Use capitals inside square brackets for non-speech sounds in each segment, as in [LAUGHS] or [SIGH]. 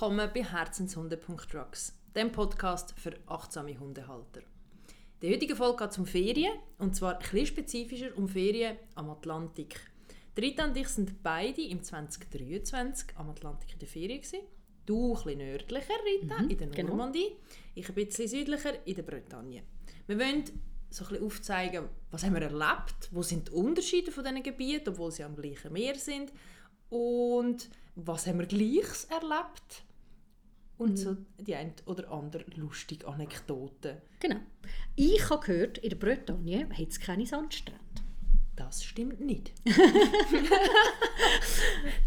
Willkommen bei Herzenshunde.drugs, dem Podcast für achtsame Hundehalter. In der heutigen Folge geht um Ferien, und zwar bisschen spezifischer um Ferien am Atlantik. Rita und ich sind beide im 2023 am Atlantik in der Ferien. Gewesen. Du bisschen nördlicher, Rita, Mhm, in der genau. Normandie. Ich ein bisschen südlicher, in der Bretagne. Wir wollen so ein bisschen aufzeigen, was haben wir erlebt, wo sind die Unterschiede von diesen Gebieten, obwohl sie am gleichen Meer sind und was haben wir Gleiches erlebt und so die ein oder andere lustige Anekdoten. Genau. Ich habe gehört, in der Bretagne hat es keine Sandstrände. Das stimmt nicht. Ja, [LAUGHS]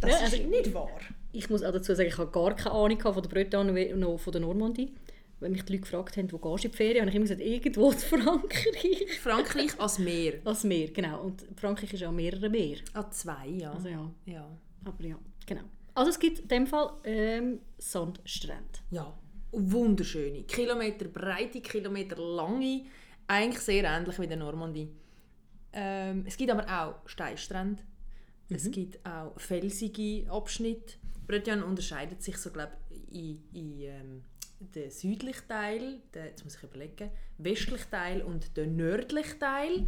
das also- ist nicht wahr. Ich muss auch dazu sagen, ich habe gar keine Ahnung von der Bretagne noch von der Normandie. Wenn mich die Leute gefragt haben, wo gehst du in die Ferien, habe ich immer gesagt, irgendwo in Frankreich. Frankreich als Meer. Als Meer, genau. Und Frankreich ist ja mehrere Meer. Ah, zwei, ja. Also ja, ja. aber ja, genau. Also es gibt in dem Fall ähm, Sandstrände. Ja, wunderschöne, Kilometer breite, Kilometer lange, eigentlich sehr ähnlich wie der Normandie. Ähm, es gibt aber auch Steinstrände, es gibt auch felsige Abschnitte. Bretagne unterscheidet sich so, glaub, in, in ähm, den südlichen Teil, den, jetzt muss ich überlegen, westlichen Teil und den nördlichen Teil.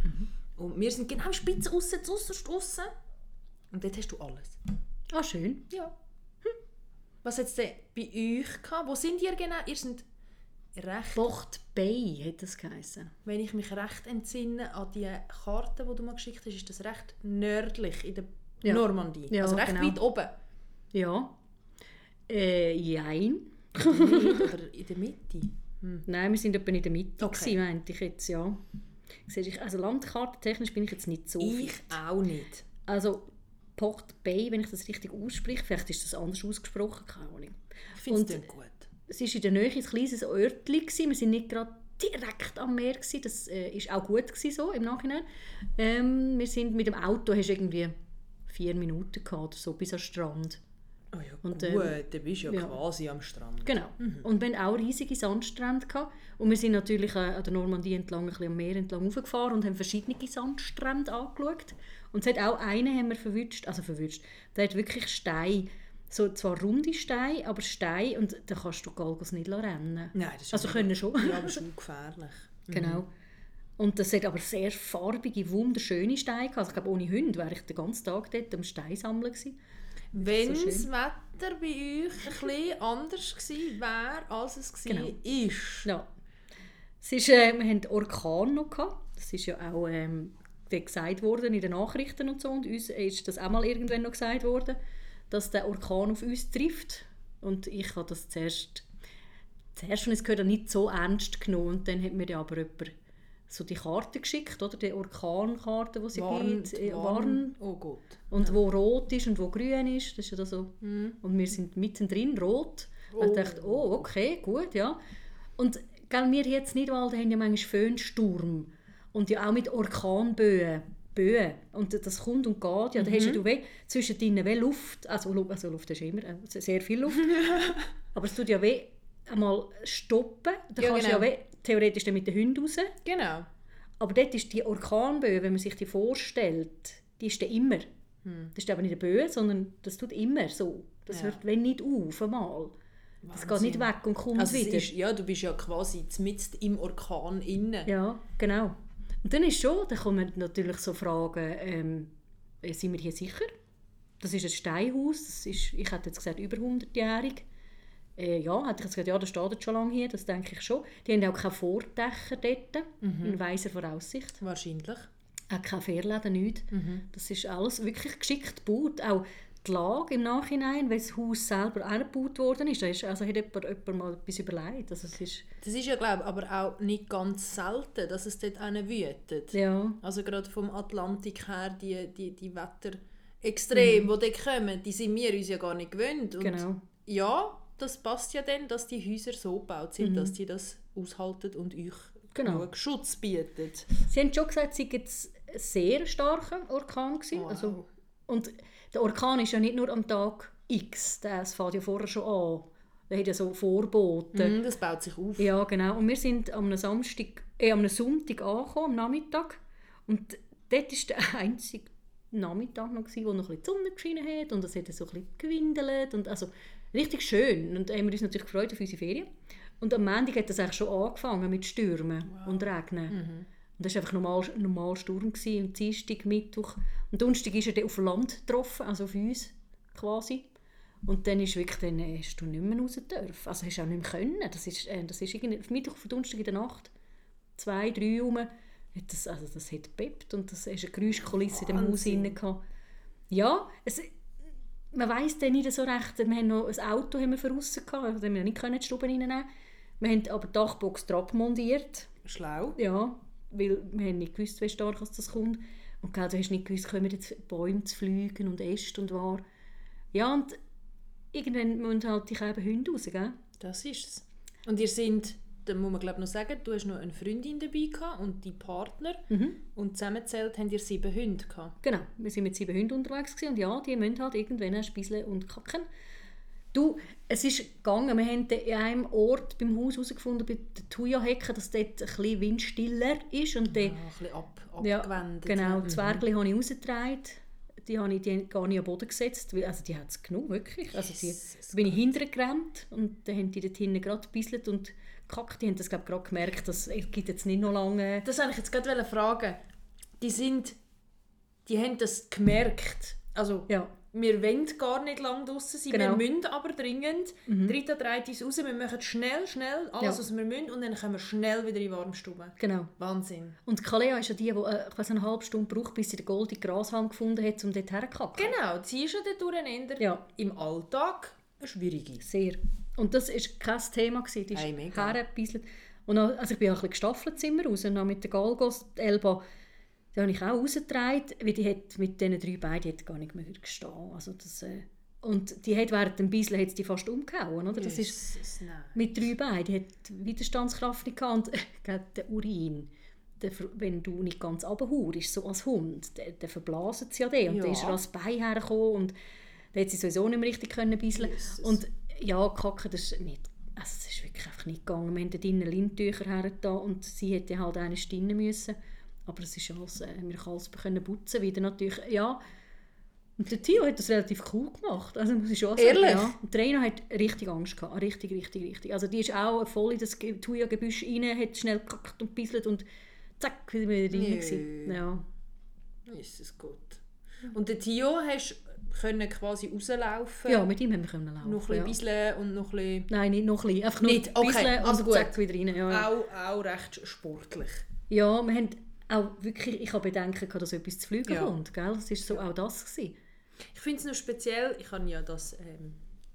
Und wir sind genau spitze aussen, zuerst aussen. Und dort hast du alles. Ah, schön. Ja. Hm. Was hat es denn bei euch gehabt? Wo sind ihr genau? Ihr seid recht, Bocht Bay hat das geheißen. wenn ich mich recht entsinne an die Karte, die du mir geschickt hast, ist das recht nördlich in der Ja. Normandie. Ja, also recht genau. weit oben. Ja. Äh, jein. Oder in der Mitte. Hm. Nein, wir sind etwa in der Mitte, Okay. meinte ich jetzt, ja. Also landkartentechnisch bin ich jetzt nicht so Ich fit. auch nicht. Also Port Bay, wenn ich das richtig ausspreche, vielleicht ist das anders ausgesprochen, keine Ahnung. Ich finde es gut. Es war in der Nähe ein kleines Örtchen, gewesen. wir waren nicht gerade direkt am Meer, gewesen. das äh, ist auch gut gewesen, so im Nachhinein. Ähm, wir sind mit dem Auto, hast du irgendwie vier Minuten gehabt oder so, bis am Strand. Oh ja, Und, gut, ähm, du bist ja, ja. quasi am Strand. Genau. Und wir hatten auch riesige Sandstrände. Gehabt. Und wir sind natürlich äh, an der Normandie entlang, ein bisschen am Meer entlang hochgefahren und haben verschiedene Sandstrände angeschaut. Und es hat auch einen haben wir verwünscht, also verwünscht, der hat wirklich Steine, so zwar runde Steine, aber Steine und da kannst du Galgos nicht rennen Nein, das ist Also ja- können schon. Ja, aber schon gefährlich. [LAUGHS] Genau. Und das hat aber sehr farbige, wunderschöne Steine gehabt. Also ich glaube, ohne Hunde wäre ich den ganzen Tag dort am Stein sammeln gewesen. Wenn so das. Wetter bei euch ein bisschen anders gewesen wäre, als es war, Genau. ist. Ja. Es ist, äh, wir hatten Orkan noch. Gehabt. Das ist ja auch ähm, gesagt worden in den Nachrichten und so. Und uns ist das auch mal irgendwann noch gesagt worden, dass der Orkan auf uns trifft. Und ich habe das zuerst, zuerst und es gehört nicht so ernst genommen. Und dann hat mir ja aber jemand so die Karte geschickt, oder? Die Orkankarte, die sie Warn, gibt. äh, warn. Warn. Oh Gott. Und wo rot ist und wo grün ist, das ist ja da so. Mhm. Und wir sind mittendrin rot. Und ich dachte, oh, okay, gut, ja. Und gell, wir jetzt nicht, weil da haben ja manchmal Föhnsturm. Und ja auch mit Orkanböen. Böen. Und das kommt und geht. Ja, da hast du weh, zwischen drinnen weh Luft. Also, also Luft ist immer, äh, sehr viel Luft. [LAUGHS] Aber es tut ja weh, einmal stoppen. Da Ja, kannst genau. du ja weh, theoretisch dann mit den Hunden raus. Genau. Aber dort ist die Orkanböe, wenn man sich die vorstellt, die ist dann immer. Das ist aber nicht eine Böe, sondern das tut immer so. Das Hm. Ja. hört wenn nicht auf einmal. Das geht Wahnsinn. nicht weg und kommt Also wieder. ist, ja, du bist ja quasi mitten im Orkan innen. Ja, genau. Und dann ist schon, dann kommen natürlich so Fragen, ähm, äh, sind wir hier sicher? Das ist ein Steinhaus, das ist, ich hätte jetzt gesagt, über 100-jährig. Äh, ja, hätte ich jetzt gesagt, ja, das steht jetzt schon lange hier, das denke ich schon. Die haben auch keine Vordächer dort, Mhm. in weiser Voraussicht. Wahrscheinlich. Auch keine Fährläden, nichts. Mhm. Das ist alles wirklich geschickt gebaut. Auch die Lage im Nachhinein, weil das Haus selber auch gebaut worden ist, da ist also hat jemand, jemand mal etwas überlegt. Also es ist, Das ist ja, glaube ich, aber auch nicht ganz selten, dass es dort einen wütet. ja, Also gerade vom Atlantik her, die, die, die Wetterextreme, die dort kommen, die sind wir uns ja gar nicht gewöhnt. Und genau. ja, das passt ja dann, dass die Häuser so gebaut sind, dass die das aushalten und euch Genau. Schutz bieten. Sie haben schon gesagt, jetzt ein sehr starker Orkan gewesen. Wow. Also, und der Orkan ist ja nicht nur am Tag X, das fängt ja vorher schon an. Der hat ja so Vorboten. Mhm, das baut sich auf. Ja, genau. Und wir sind am Samstag, äh, am Sonntag angekommen, am Nachmittag. Und dort war der einzige Nachmittag noch, gewesen, wo noch ein bisschen die Sonne geschienen hat und es hat so ein bisschen gewindelt. Und also, richtig schön. Und haben wir uns natürlich gefreut auf unsere Ferien. Und am Montag hat das eigentlich schon angefangen mit Stürmen und Regnen. Und das war einfach normal, normal Sturm. Gewesen. Und Dienstag, Mittwoch und Donnerstag ist er dann auf Land getroffen, also auf uns quasi. Und dann ist wirklich, dann hast du nicht mehr raus dürfen. Also hast du auch nicht mehr können. Das ist, äh, das ist irgendwie, auf Mittwoch, auf Donnerstag in der Nacht, zwei, drei rum, hat das, also das hat gepeppt und das ist eine Geräuschkulisse in dem Haus gehabt. Ja, es, man weiss dann nicht so recht. Wir haben noch ein Auto haben wir voraus gehabt, das haben wir nicht können, die Stube reinnehmen. Wir haben aber die Dachbox drauf montiert. Schlau. Ja, weil wir haben nicht gewusst, wie stark das kommt. Und gell, du hast nicht gewusst, kommen jetzt Bäume zu fliegen und Äste und war. Ja, und irgendwann müssen halt die Käben Hunde raus, gell? Das ist es. Und ihr sind, da muss man glaube noch sagen, du hast noch eine Freundin dabei gehabt und die Partner. Und zusammengezählt haben ihr sieben Hunde gehabt. Genau, wir sind mit sieben Hunden unterwegs gewesen, und ja, die müssen halt irgendwann spieseln und kacken. Du, es ist gegangen, wir haben an einem Ort beim Haus herausgefunden, bei der Thuja-Hecke, dass dort ein bisschen windstiller ist und dann Ja, ein bisschen ab, Ja, abgewendet. genau. Mhm. Die Zwergli habe ich rausgetragen. Die habe ich die gar nicht am Boden gesetzt. Also die hat es genug, wirklich. Also die, da bin ich hinterher gerannt und dann haben die dort hinten gerade gebisselt und gekackt. Die haben das, glaube ich, gerade gemerkt, dass es gibt jetzt nicht noch lange... Das wollte ich jetzt gerade fragen. Die sind, die haben das gemerkt. Also, Ja, wir wollen gar nicht lange draußen sein, Genau. wir müssen aber dringend. Mhm. Rita dreht uns raus, wir machen schnell, schnell alles, Ja. was wir müssen und dann kommen wir schnell wieder in die Warmstube. genau. Wahnsinn. Und Kalea ist ja die, die äh, ich weiss, eine halbe Stunde braucht, bis sie den goldenen Grashalm gefunden hat, um dort herzukacken. Genau, sie ist ja dort durcheinander. Ja. Im Alltag eine schwierige. Sehr. Und das war kein Thema. gewesen. Die ist Hey, mega. hergebisselt. Und dann, also ich bin auch ein bisschen gestaffelt immer raus. Und dann mit der Galgos, die Elba, die habe ich auch rausgetragen, weil die hat mit diesen drei Beinen die gar nicht mehr gestehen. Also das, äh, und die hat während dem Bisseln hat sie die fast umgehauen. Oder? Das ist Jesus, nein. mit drei Beinen, die hat Widerstandskraft nicht gehabt. [LAUGHS] Und der Urin, der, wenn du nicht ganz runterhaust, so als Hund, der, der verblasen sie ja den. Und Ja. dann ist er als Bein hergekommen und dann hat sie sowieso nicht mehr richtig können bisseln. Jesus. Und ja, kacken, das ist nicht, also es ist wirklich einfach nicht gegangen. Wir haben dort drinnen Lindtücher hergetan und sie hätte halt eine stinnen müssen. Aber es ist alles, äh, wir können alles können putzen wieder natürlich, ja. Und der Theo hat das relativ cool gemacht, also muss ich schon sagen. Ehrlich? Ja. Und Reina hat richtig Angst gehabt, richtig, richtig, richtig. Also die ist auch voll in das Ge- Thuja-Gebüsch rein, hat schnell gekackt und bisselt und zack, wieder wieder drin Nö. gewesen. Ja. Jesus Gott. Und den Tio hast können quasi rauslaufen. ja, mit ihm haben wir können laufen. Noch ein ja. bisschen bisseln und noch ein bisschen... Nein, nicht noch ein bisschen, einfach nur Nicht? Okay, also und gut. zack, wieder rein. Ja, ja. Auch, auch recht sportlich. ja, wir haben auch wirklich, ich habe Bedenken gehabt, dass etwas zu fliegen Ja. kommt, gell? Das war so auch das. Gewesen. Ich finde es noch speziell, ich habe ja das, ähm,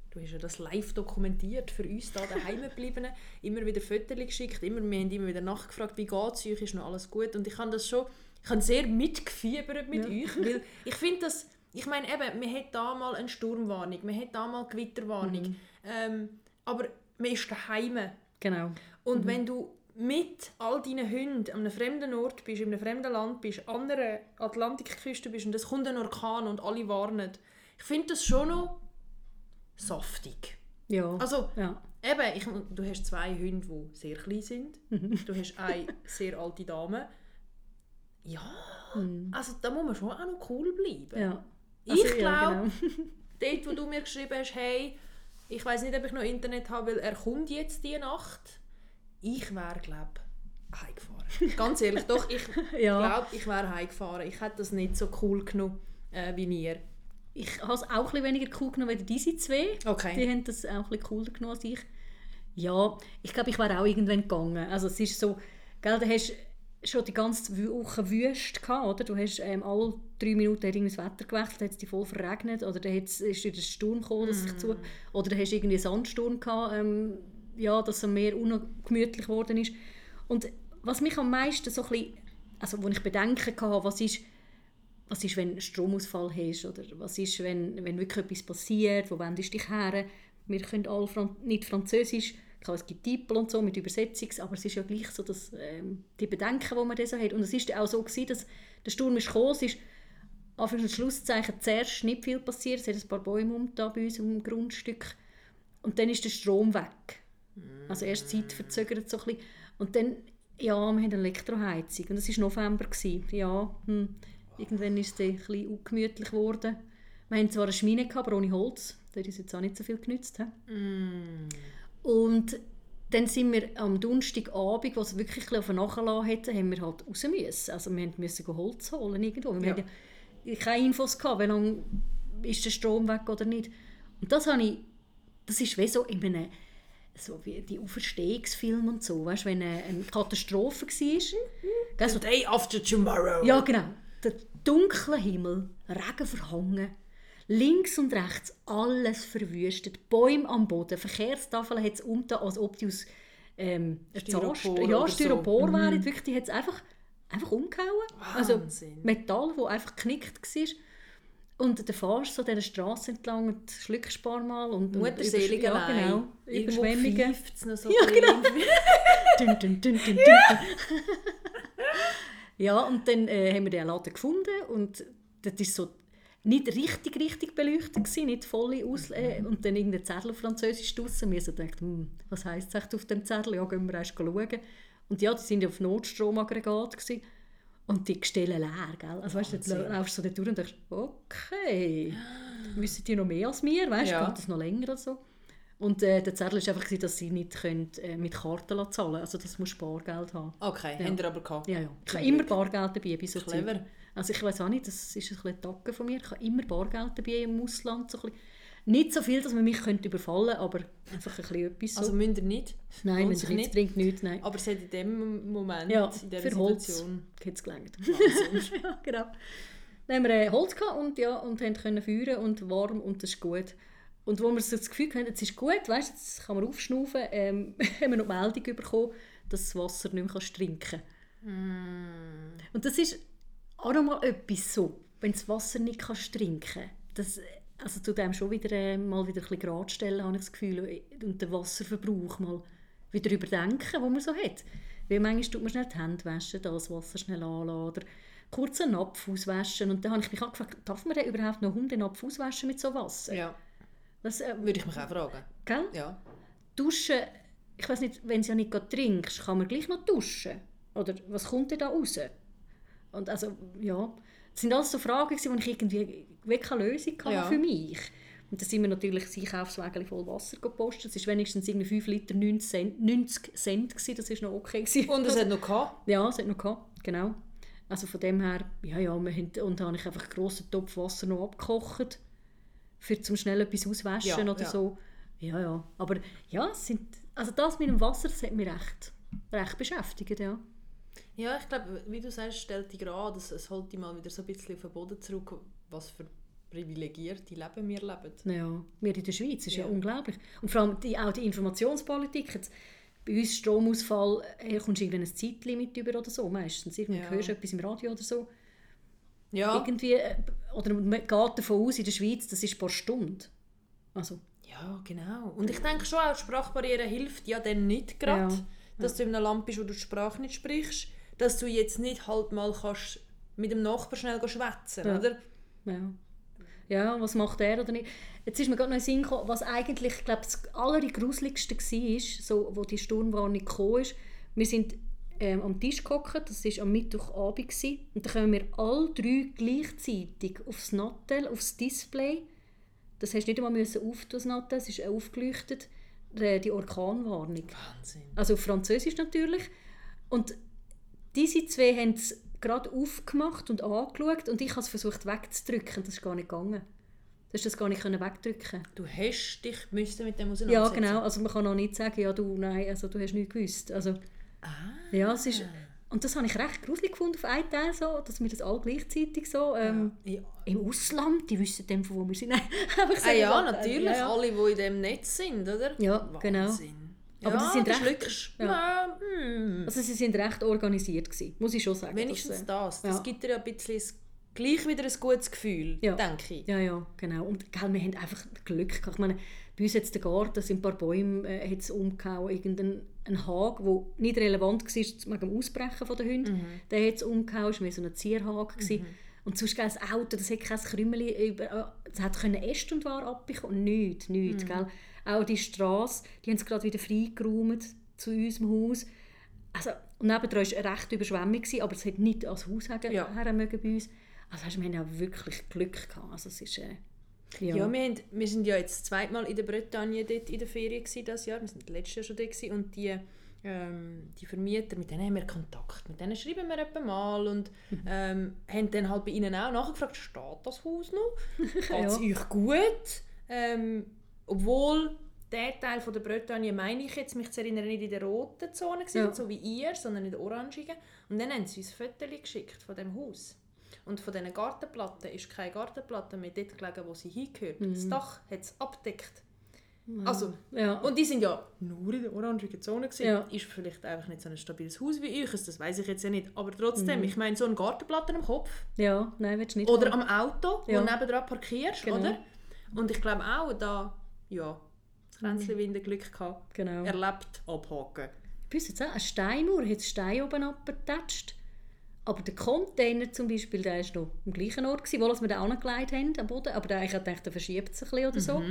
du hast ja das live dokumentiert für uns da daheim [LAUGHS] gebliebenen, immer wieder Fotos geschickt, immer, wir haben immer wieder nachgefragt, wie geht es euch, ist noch alles gut und ich habe das schon, ich habe sehr mitgefiebert mit Ja. euch, weil ich finde das, ich meine eben, man hat da mal eine Sturmwarnung, man hat da mal Gewitterwarnung, ähm, aber man ist daheim Genau. und wenn du mit all deinen Hunden an einem fremden Ort bist, in einem fremden Land bist, an einer Atlantikküste bist und es kommt ein Orkan und alle warnen, ich finde das schon noch saftig. Ja. Also ja. eben, ich, du hast zwei Hunde, die sehr klein sind. Du hast eine sehr alte Dame. Ja, also da muss man schon auch noch cool bleiben. ja. Ich Also, ja, glaube, genau. [LAUGHS] dort, wo du mir geschrieben hast, hey, ich weiß nicht, ob ich noch Internet habe, weil er kommt jetzt die Nacht. Ich wäre, glaube ich, heimgefahren. [LAUGHS] Ganz ehrlich, doch, ich [LAUGHS] Ja. glaube, ich wäre heimgefahren. Ich hätte das nicht so cool genommen äh, wie ihr. Ich habe es auch ein weniger cool genommen als diese zwei. Okay. Die haben das auch ein cooler genommen als ich. Ja, ich glaube, ich wäre auch irgendwann gegangen. Also es ist so, gell, du hast schon die ganze Woche Wüste gehabt, oder? Du hast ähm, alle drei Minuten irgendwie das Wetter gewechselt, hat es dich voll verregnet, oder dann ist wieder ein Sturm gekommen, dass sich zu, oder dann hast du irgendwie einen Sandsturm gehabt, ähm, ja, dass es mehr ungemütlich geworden ist. Und was mich am meisten so ein bisschen, also wo ich Bedenken hatte, was ist, was ist, wenn Stromausfall hast oder was ist, wenn, wenn wirklich etwas passiert, wo wendest du dich her? Wir können alle Fran nicht Französisch, klar, es gibt Titel und so mit Übersetzung, aber es ist ja gleich so, dass ähm, die Bedenken, die man dann so hat. Und es ist auch so gewesen, dass der Sturm ist gekommen, es ist Anführungs- und Schlusszeichen zuerst nicht viel passiert, es hat ein paar Bäume um da bei uns im Grundstück und dann ist der Strom weg. Also erst Zeit verzögert so ein bisschen. Und dann, ja, wir haben eine Elektroheizung und es war November. Gewesen. Ja, hm, irgendwann ist es dann ein bisschen ungemütlich geworden. Wir haben zwar eine Schmine, gehabt, aber ohne Holz. Der ist jetzt auch nicht so viel genützt. he? Mm. Und dann sind wir am Donnerstagabend, was wirklich ein bisschen auf den Nachlassen hätte, haben wir halt raus müssen. Also wir mussten Holz holen irgendwo. Wir Ja. hatten ja keine Infos, gehabt, wie lange ist der Strom weg oder nicht. Und das habe ich, das ist wie so in einem, so wie die Auferstehungsfilme und so, weißt, wenn eine, eine Katastrophe war. Gell, so Day after tomorrow. ja, genau. Der dunkle Himmel, Regen verhangen, links und rechts alles verwüstet, Bäume am Boden, Verkehrstafeln hat es umgetan, als ob die aus ähm, Styropor ja, oder so. Styropor Mhm. wären. Wirklich, die hat es einfach, einfach umgehauen. Also Wahnsinn. Metall, das einfach geknickt war. Und der fährst so dieser Straße entlang und schluckst ein paar Mal. Und, Mutterselig ja, allein. genau. Überschwemmungen. noch so [LAUGHS] Ja, genau. bisschen. Dun, dun, dun, dun, dun. ja, und dann äh, haben wir den Laden gefunden und das ist so nicht richtig, richtig beleuchtet gewesen, nicht voll aus äh, und dann irgendein Zettel auf Französisch draussen. Wir so gedacht, hm, was heisst es auf dem Zettel? Ja, gehen wir erst schauen. Und ja, die sind auf Notstromaggregat gewesen. Und die Gestelle leer, gell? Also weißt du, Wahnsinn. dann laufst du so durch und denkst, okay, wissen die noch mehr als wir, weißt du, Ja. geht das noch länger oder so? Und äh, der Zettel war einfach, dass sie nicht können, äh, mit Karten zahlen Also das muss Bargeld haben. Okay, Ja. habt ihr aber gehabt. Ja, ja. Ich habe immer. Bargeld dabei bei so Clever. Zeug. Also ich weiß auch nicht, das ist ein bisschen Tacke von mir. Ich habe immer Bargeld dabei im Ausland. So ein bisschen. Nicht so viel, dass man mich könnte überfallen könnte, aber einfach ein bisschen etwas so. Also müsst ihr nicht. nein, sich es nicht bringt, nichts, nein. Aber es hat in dem Moment, Ja, in dieser für Holz Situation... hat es gelangt. [LAUGHS] Ja, genau. Dann haben wir äh, Holz gehabt und, ja, und haben können feuern und warm und das ist gut. Und wo wir so das Gefühl hatten, jetzt ist gut, weißt, jetzt kann man aufschnaufen, ähm, [LAUGHS] haben wir noch die Meldung bekommen, dass das Wasser nicht mehr trinken Mm. Und das ist auch noch mal etwas so, wenn das Wasser nicht kannst trinken das also zu dem schon wieder äh, mal wieder ein bisschen gerade stellen, habe ich das Gefühl, und den Wasserverbrauch mal wieder überdenken, den man so hat. Weil manchmal tut man schnell die Hände waschen, das Wasser schnell anlassen oder kurz einen Napf auswaschen. Und dann habe ich mich auch gefragt, darf man denn überhaupt noch den Napf auswaschen mit so Wasser? Ja, Das, äh, würde ich mich auch fragen. gell? Ja. Duschen, ich weiß nicht, wenn du ja nicht trinkst, kann man gleich noch duschen? Oder was kommt denn da raus? Und also, ja, das sind alles so Fragen, wo ich irgendwie wirklich keine Lösung Ja. für mich. Und dann sind wir natürlich das Einkaufswagen voll Wasser gepostet. Das war wenigstens irgendwie 5 Liter 90 Cent, 90 Cent gewesen. das war noch okay. Gewesen. Und es hat noch [LAUGHS] gehabt. Ja, es hat noch gehabt, genau. Also von dem her, ja, ja, wir haben, und dann habe ich einfach einen grossen Topf Wasser noch abgekocht, für zum schnell etwas auswaschen Ja, oder ja. so. Ja, ja, aber ja, es sind, also das mit dem Wasser, das hat mich recht, recht beschäftigt, ja. Ja, ich glaube, wie du sagst, stellt dich gerade, es, es holt dich mal wieder so ein bisschen auf den Boden zurück, was für privilegierte Leben wir leben. Ja, wir in der Schweiz, ist ja, Ja. unglaublich. Und vor allem die, auch die Informationspolitik, jetzt, bei uns Stromausfall, äh, kommst du ein Zeitlimit über oder so, meistens. Irgendwie Ja. hörst du etwas im Radio oder so. Ja, Irgendwie, äh, oder man geht davon aus, in der Schweiz, das ist ein paar Stunden. Also, ja genau. Und ich denke schon, auch Sprachbarriere hilft ja dann nicht gerade, Ja. dass du in einem Land bist, wo du die Sprache nicht sprichst, dass du jetzt nicht halt mal kannst mit dem Nachbarn schnell schwätzen, Ja. oder? Ja. Ja, was macht er oder nicht? Jetzt ist mir gerade noch in den Sinn gekommen, was eigentlich, ich glaube, das allergruseligste war, so, wo die Sturmwarnung kam, ist, wir sind ähm, am Tisch gehockt, das war am Mittwochabend, gewesen, und dann kommen wir alle drei gleichzeitig aufs Nattel, aufs Display. Das hast du nicht einmal müssen auftun, das Nattel, es ist aufgeleuchtet, äh, die Orkanwarnung. Wahnsinn. Also auf Französisch natürlich. Und diese zwei haben es gerade aufgemacht und angeschaut und ich habe es versucht wegzudrücken. Das ist gar nicht gegangen. Du hast das gar nicht wegdrücken. Du hast dich müssen mit dem Ja, auseinandersetzen. genau. Also man kann auch nicht sagen, ja du, nein, also du hast nichts gewusst. Also, Ah. ja, es ist, und das habe ich recht gruselig gefunden auf einen Teil, so, dass wir das alle gleichzeitig so... Ähm, Ja. Im Ausland, die wissen dann, von wo wir sind. [LAUGHS] Nein, Ah, ja, natürlich. Ja, ja. Alle, die in diesem Netz sind, oder? Ja, genau. Aber ja, die sind recht- schluckst. ja. Hm. Also sie sind recht organisiert gewesen, muss ich schon sagen. Wenigstens äh, das. Das ja. gibt dir ja ein bisschen gleich wieder ein gutes Gefühl, Ja. denke ich. Ja, ja, genau. Und gell, wir haben einfach Glück gehabt. Ich meine, bei uns jetzt der Garten, sind ein paar Bäume äh, hat's umgehauen. Irgendein ein Hag, der nicht relevant war wegen dem Ausbrechen der Hunde, Mhm. der hat es umgehauen. Es war mehr so ein Zierhag. gewesen. Und sonst gell, das Auto, das hat kein Krümmeli über... Es hat können Äste und war abbekommen. und Nichts, Mhm. nichts, gell. Auch die Straße, die haben es gerade wieder freigeräumt zu unserem Haus. Also, und nebendran war eine rechte Überschwemmung, gewesen, aber es hat nicht ans Haus her, Ja. her mögen bei uns. Also du, wir haben auch wirklich Glück gehabt. Also, es ist, äh, Ja, wir, haben, wir sind ja jetzt zweimal in der Bretagne dort in der Ferien das Jahr. Wir sind letztes Jahr schon dort gewesen. und die, ähm, die Vermieter, mit denen haben wir Kontakt. Mit denen schreiben wir etwa mal und ähm, haben dann halt bei ihnen auch nachgefragt, steht das Haus noch? [LAUGHS] Geht es Ja. euch gut? Ähm, obwohl der Teil von der Bretagne, meine ich jetzt, mich zu erinnern, nicht in der roten Zone war, Ja. so wie ihr, sondern in der orangigen. Und dann haben sie uns Fotos geschickt von dem Haus. Und von diesen Gartenplatten ist keine Gartenplatte mehr dort gelegen, wo sie hingehört. Das Dach hat es abdeckt. Also, Ja. und die sind ja nur in der orangigen Zone. Gewesen. Ja. Ist vielleicht einfach nicht so ein stabiles Haus wie euch, das weiß ich jetzt ja nicht. Aber trotzdem, ich meine, so eine Gartenplatte am Kopf ja, nein, willst du nicht oder haben. am Auto, Ja. wo du nebendran parkierst, Genau. oder? Und ich glaube auch, da, ja, das Kränzchen wie in der Glück gehabt, Genau. erlebt, abhaken. Bei uns jetzt auch eine Steinmauer, hat Stein oben abgetatscht. Aber der Container zum Beispiel, der war noch am gleichen Ort, gewesen, wo wir den angelegt haben am Boden. Aber der, ich dachte, der verschiebt sich ein bisschen oder so.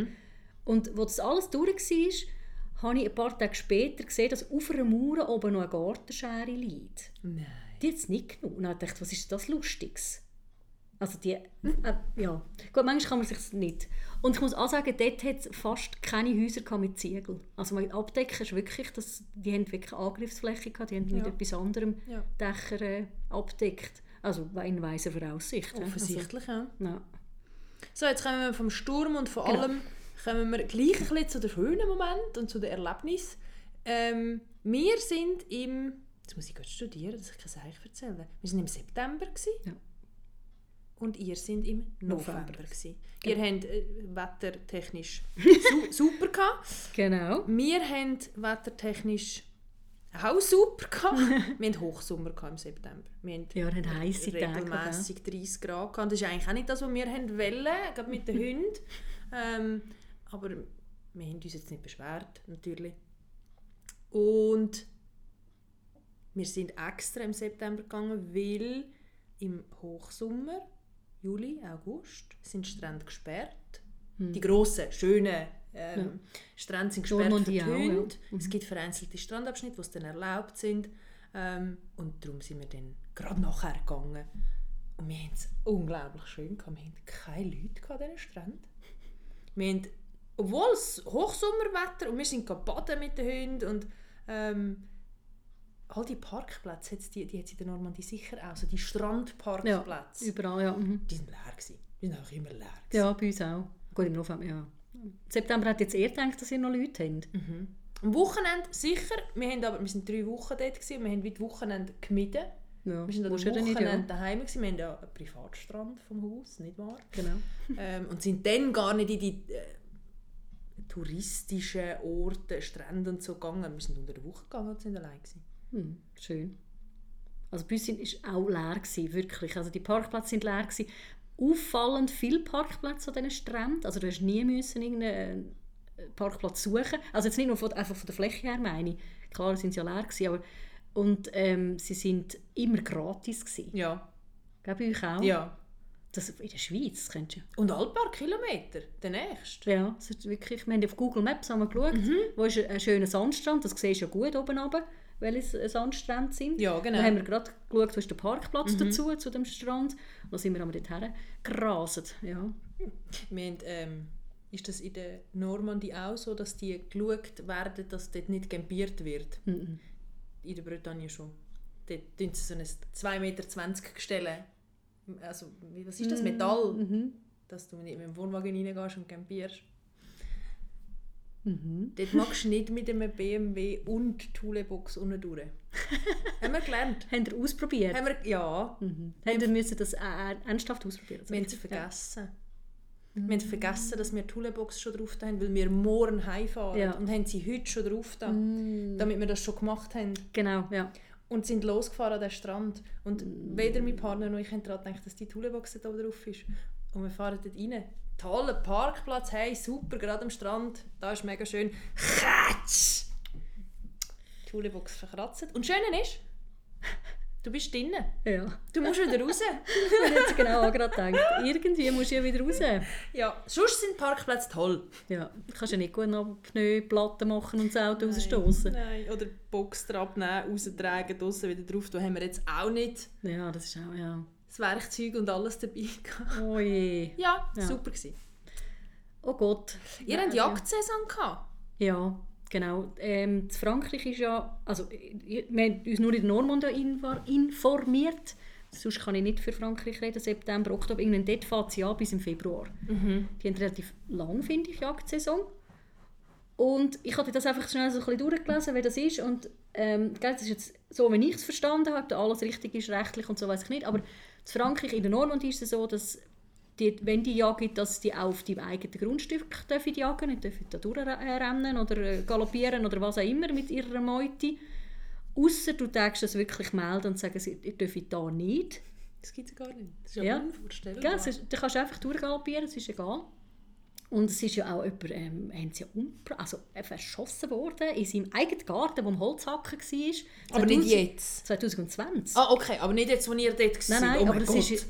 Und als das alles durch war, habe ich ein paar Tage später gesehen, dass auf einer Mauer oben noch eine Gartenschere liegt. Nein. Die hat es nicht genommen. Und dann dachte ich, was ist das Lustiges? Also die, äh, ja. Gut, manchmal kann man sich nicht. Und ich muss auch sagen, dort hat es fast keine Häuser mit Ziegel. Also man abdecken ist wirklich, das, die haben wirklich Angriffsfläche gehabt, die haben mit Ja. etwas anderem Ja. Dächer äh, abdeckt. Also in weiser Voraussicht. Offensichtlich, ja. Also, ja. So, jetzt kommen wir vom Sturm und von Genau. allem kommen wir gleich ein bisschen zu den schönen Momenten und zu den Erlebnissen. Ähm, wir sind im... Jetzt muss ich gerade studieren, dass ich kein Seich erzähle. Wir sind im September. Gewesen, Ja. Und ihr sind im November. November. Gewesen. Ihr habt äh, wettertechnisch [LAUGHS] su super gehabt. Genau. Wir haben wettertechnisch auch super gehabt. [LAUGHS] wir hatten Hochsommer gehabt im September. Wir haben Ja, haben heisse Tage regelmässig 30 Grad gehabt. Das ist eigentlich auch nicht das, was wir haben wollen, gerade mit den [LAUGHS] Hunden. Ähm, aber wir haben uns jetzt nicht beschwert, natürlich. Und wir sind extra im September gegangen, weil im Hochsommer, Juli, August, sind die Strände gesperrt. Die grossen, schönen ähm, Strände sind gesperrt Normandie auch, ja. Hunde. Es gibt vereinzelte Strandabschnitte, die es dann erlaubt sind. Ähm, und darum sind wir dann gerade nachher gegangen. Und wir haben es unglaublich schön gehabt. Wir hatten keine Leute an diesen Stränden. Wir haben, obwohl es Hochsommerwetter und wir sind baden mit den Hunden und ähm, all die Parkplätze, die, die hat es in der Normandie sicher auch, so die Ja, Strandparkplätze, überall, ja. Mhm. die sind leer gewesen. Die sind auch immer leer gewesen. Ja, bei uns auch. Gut, im November, ja. Im September hat jetzt eher gedacht, dass ihr noch Leute habt. Am Wochenende sicher, wir, haben aber, wir sind drei Wochen dort gewesen, und wir haben wie die Wochenende gemieden. Ja, Wir sind ja dann nicht, Wochenende ja. daheim gewesen. wir haben ja einen Privatstrand vom Haus, nicht wahr? Genau. [LAUGHS] [LAUGHS] ähm, und sind dann gar nicht in die äh, touristischen Orte, Strände und so gegangen. Wir sind unter der Woche gegangen und sind allein gewesen. Hm, schön. Also uns war auch leer, gewesen, wirklich. Also die Parkplätze sind leer. Gewesen. Auffallend viele Parkplätze an diesen Stränden. Also du hast nie müssen irgendeinen äh, Parkplatz suchen. Also jetzt nicht nur von, einfach von der Fläche her, meine ich. Klar sind sie ja leer gewesen, aber und ähm, sie sind immer gratis gewesen. Ja. Gell, bei euch auch? ja. Das, in der Schweiz, das kennst du. Und alle paar Kilometer, der nächste. Ja, es ist wirklich, wir haben auf Google Maps haben wir geschaut, Mhm. wo ist ein schöner Sandstrand, das siehst du ja gut oben runter, welche Sandstrände sind. Ja, genau. Dann haben wir gerade geschaut, wo ist der Parkplatz dazu, zu dem Strand. Und dann sind wir aber dorthin gerasert. Ja. Wir haben, ähm, ist das in der Normandie auch so, dass die geschaut werden, dass dort nicht campiert wird? Mhm. In der Bretagne schon. Dort tun sie so ein 2,20 Meter Gestelle. Also, was ist das? Metall? Mhm. Dass du nicht mit dem Wohnwagen reingehst und campierst. Mhm. Dort magst du nicht mit einem BMW und Toolbox unten durch. [LAUGHS] haben wir gelernt. Haben ihr ausprobiert? Haben wir, ja, Mhm. Haben ihr müssen das äh, ernsthaft ausprobieren? wir haben es vergessen. Wir haben vergessen, dass wir die Toolbox schon drauf haben, weil wir morgen heimfahren. Ja. Und haben sie heute schon drauf da, Mm. damit wir das schon gemacht haben. Genau, ja. Und sind losgefahren an den Strand. Und weder mein Partner noch ich haben daran gedacht, dass die Toolbox da drauf ist. Und wir fahren dort rein. Toller Parkplatz, hey, super, gerade am Strand. Da ist mega schön. Kratsch! Die Toolbox verkratzt. Und das Schöne ist, [LAUGHS] du bist drinnen. ja. Du musst wieder raus. [LAUGHS] Ich jetzt genau auch gerade gedacht, irgendwie musst du ja wieder raus. Ja, sonst sind Parkplätze toll. Ja, du kannst ja nicht gut noch Pneuplatten machen und das Auto rausstoßen. Nein, oder die Box drauf nehmen, raustragen, draussen wieder drauf. Da haben wir jetzt auch nicht Ja, das ist auch, ja. Das Werkzeug und alles dabei. [LAUGHS] Oh je. Ja, Ja. super gewesen. Oh Gott. Ihr habt Jagdsaison gehabt? Ja, genau. Ähm, in Frankreich ist ja, also wir haben uns nur in Normandie infor- informiert. Sonst kann ich nicht für Frankreich reden, September, Oktober. Irgendwann dort fängt es ja bis im Februar. Die haben relativ lang, finde ich, Jagdsaison. Und ich hatte das einfach schnell so ein bisschen durchgelesen, wie das ist. Und ähm, das ist jetzt so, wenn ich es verstanden habe, ob alles richtig ist, rechtlich und so, weiß ich nicht. Aber in Frankreich, in der Normandie ist es so, dass die, wenn die jagen, dass die auch auf deinem eigenen Grundstück dürfen jagen nicht dürfen da durchrennen oder äh, galoppieren oder was auch immer mit ihrer Meute. Ausser du tägst das wirklich melden und sagen, sie- dürft da nicht. Das gibt es gar nicht. Das ist ja, Ja. unvorstellbar. Ja, ist, du kannst einfach durchgaloppieren, es ist egal. Und es ist ja auch jemand, ähm, haben sie ja also, äh, verschossen worden in seinem eigenen Garten, wo am Holzhacken war. aber nicht 2000 jetzt. 2020. Ah, okay, aber nicht jetzt, wo ihr dort nein, seid. nein, oh aber das Gott. ist...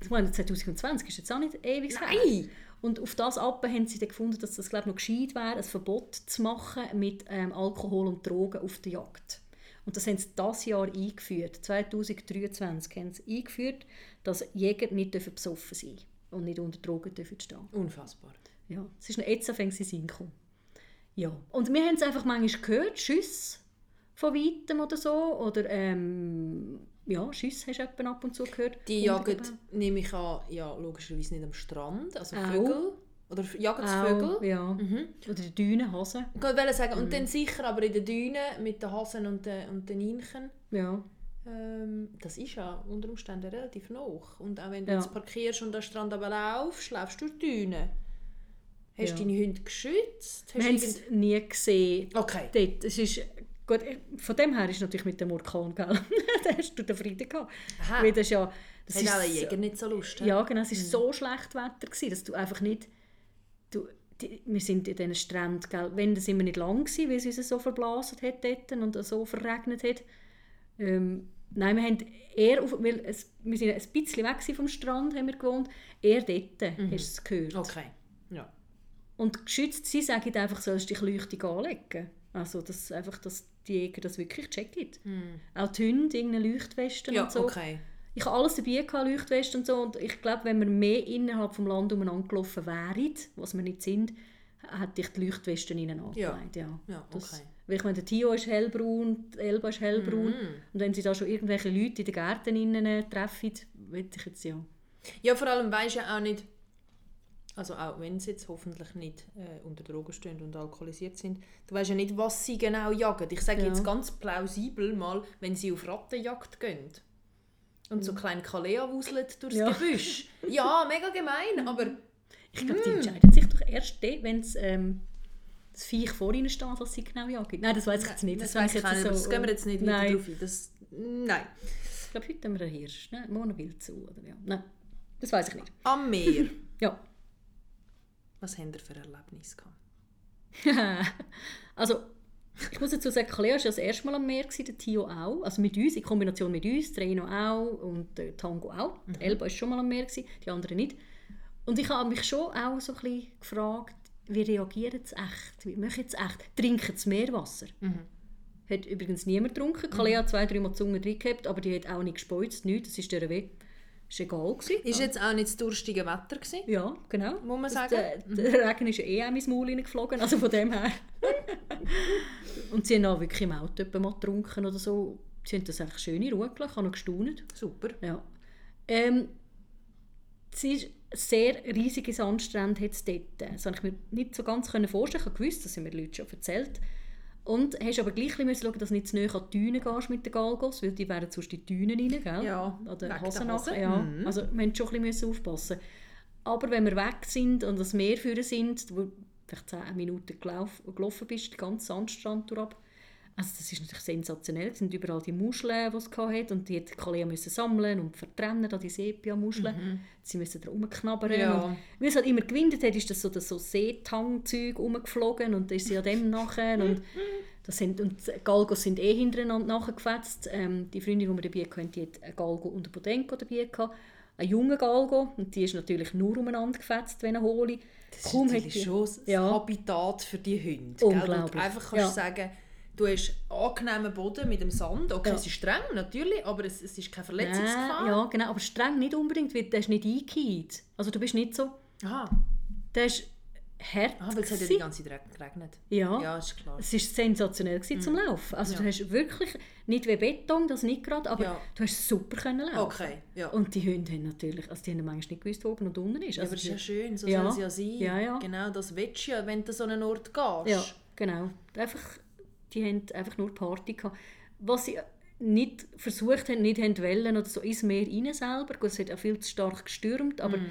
Ich meine, 2020 ist jetzt auch nicht ewig her. Nein! Und auf das ab haben sie dann gefunden, dass das glaub, noch gescheit wäre, ein Verbot zu machen mit ähm, Alkohol und Drogen auf der Jagd. Und das haben sie dieses Jahr eingeführt. 2023 haben sie eingeführt, dass Jäger nicht dürfen besoffen sein und nicht unter Drogen dürfen stehen. Unfassbar. Ja, es ist jetzt fängt sie gekommen. Ja, und wir haben es einfach manchmal gehört, Schüsse von Weitem oder so, oder ähm, ja, Schüsse hast du ab und zu gehört. Die jagen, nehme ich an, ja, logischerweise nicht am Strand, also Auch. Vögel. Oder jagen Bäumen. Vögel? Auch, ja. Mhm. Oder die Dünen, Hasen. Ich wollte sagen, und dann sicher aber in den Dünen mit den Hasen und den, und den Inchen. Ja. Ähm, das ist ja unter Umständen relativ hoch. Und auch wenn du Ja. jetzt parkierst und am Strand aber laufst, läufst du durch die Dünen. Hast Ja. du deine Hunde geschützt? Hast Wir haben es nie gesehen. Okay. Dort. Es ist, gut, von dem her ist natürlich mit dem Orkan, gell? [LAUGHS] da hast du den Frieden gehabt. Aha. Weil das ja... Das ist alle so- Jäger nicht so Lust? Ja, genau. Es war so schlecht Wetter, gewesen, dass du einfach nicht... Du, die, wir sind in diesen Stränden, gell? wenn das immer nicht lang war, weil es uns so verblasen hat dort und so verregnet hat. Ähm, nein, wir haben eher, auf, weil es, wir sind ein bisschen weg gewesen vom Strand, haben wir gewohnt, eher dort hast du es gehört. Okay. Ja. Und geschützt sie sagen einfach, sollst du dich leuchtig anlegen. Also, dass, einfach, dass die Jäger das wirklich checken. Auch die Hunde, irgendeine Leuchtwesten. Ja, und so. okay. Ich habe alles dabei, gehabt, Leuchtwesten und so. Und ich glaube, wenn wir mehr innerhalb des Landes umeinander gelaufen wären, was wir nicht sind, hätte ich die Leuchtwesten angelegt. Ja. Ja, Das, okay. weil ich meine, der Tio ist hellbraun, die Elba ist hellbraun. Mhm. Und wenn sie da schon irgendwelche Leute in den Gärten innen treffen, weiß ich jetzt ja. Ja, vor allem weisst du ja auch nicht, also auch wenn sie jetzt hoffentlich nicht äh, unter Drogen stehen und alkoholisiert sind, du weißt ja nicht, was sie genau jagen. Ich sage Ja. jetzt ganz plausibel mal, wenn sie auf Rattenjagd gehen und so kleine Kalea wuseln durchs Ja. Gebüsch. [LAUGHS] Ja, mega gemein, aber Ich glaube, die Hm. entscheiden sich doch erst dann, wenn es, ähm, das Viech vor ihnen steht, was sie genau jagen. Nein, das weiß ich jetzt nicht. das, weiss weiss ich nicht, aber das gehen wir jetzt nicht weiter Nein. drauf ein. Das, nein. Ich glaube, heute haben wir einen Hirsch. Ne? Morgen Wild zu. Oder? Ja. Nein, das weiß ich nicht. Am Meer. [LAUGHS] Ja. Was haben ihr für Erlebnisse gehabt? [LAUGHS] also, ich muss dazu sagen, Lea war das erste Mal am Meer, der Tio auch. Also mit uns, in Kombination mit uns, der Reno auch und der Tango auch. Mhm. Der Elba war schon mal am Meer, die anderen nicht. Und ich habe mich schon auch so ein bisschen gefragt, wie reagieren sie echt? Wie machen sie echt? Trinken sie Meerwasser? Mhm. Hat übrigens niemand getrunken. Kalea hat zwei, dreimal die Zunge drin gehabt, aber die hat auch nicht gespeuzt, nichts. Das ist der weh. Ist egal gewesen. Ist jetzt auch nicht das durstige Wetter gewesen? Ja, genau. Muss man Das- sagen. Der, der Regen ist ja eh auch in mein Maul reingeflogen, also von dem her. [LAUGHS] Und sie haben auch wirklich im Auto mal getrunken oder so. Sie haben das eigentlich schön in Ruhe gelassen, ich habe noch gestaunt. Super. Ja. Ähm, es ist sehr riesige Sandstrände hat es dort. Das konnte ich mir nicht so ganz vorstellen. Ich habe gewusst, das haben mir die Leute schon erzählt. Und hast aber gleich ein bisschen schauen, dass du nicht zu nahe an die Dünen gehst mit den Galgos, weil die wären sonst in die Dünen rein, gell? Ja, An den Hosen nachher, ja. Mhm. Also wir mussten schon ein bisschen aufpassen. Aber wenn wir weg sind und das Meer führen sind, wo du vielleicht 10 Minuten gelauf, gelaufen bist, den ganzen Sandstrand durch, also das ist natürlich sensationell. Es sind überall die Muscheln, die es hatte und die hat Kalea müssen sammeln und vertrennen, da die Sepia-Muscheln. Sie müssen da rumknabbern. Mhm. Ja. Und weil es halt immer gewindet hat, ist das so, das so Seetangzeug rumgeflogen und dann ist sie an dem nachher und das sind, und die Galgos sind eh hintereinander nachgefetzt. Ähm, die Freundin, die wir dabei hatten, die hat einen Galgo und einen Podenco dabei gehabt. Einen jungen Galgo und die ist natürlich nur umeinander gefetzt, wenn er hole. Das Kaum ist natürlich die- schon das Ja. Habitat für die Hunde. Gell? Wo du Unglaublich. einfach kannst Ja. sagen, du hast angenehmen Boden mit dem Sand. Okay, Ja. es ist streng, natürlich, aber es, es ist keine Verletzungsgefahr. ja, genau, aber streng nicht unbedingt, weil ist nicht eingehend. Also du bist nicht so... Aha. Der ist, hart. Ah, weil es hat ja die ganze Zeit geregnet. Ja. Ja, ist klar. Es war sensationell gewesen zum Laufen. Also Ja. du hast wirklich, nicht wie Beton, das nicht gerade, aber Ja. du hast super können laufen. Okay, ja. Und die Hunde haben natürlich, also die haben manchmal nicht gewusst, wo oben und unten ist. Ja, Also aber das ist ja schön, so Ja. soll es ja sein. Ja, ja. Genau, das willst du ja, wenn du an so einen Ort gehst. Ja, genau. Einfach, die haben einfach nur Party gehabt. Was sie nicht versucht haben, nicht haben wollen oder so ins Meer rein selber. Gut, es hat auch viel zu stark gestürmt, aber Mm.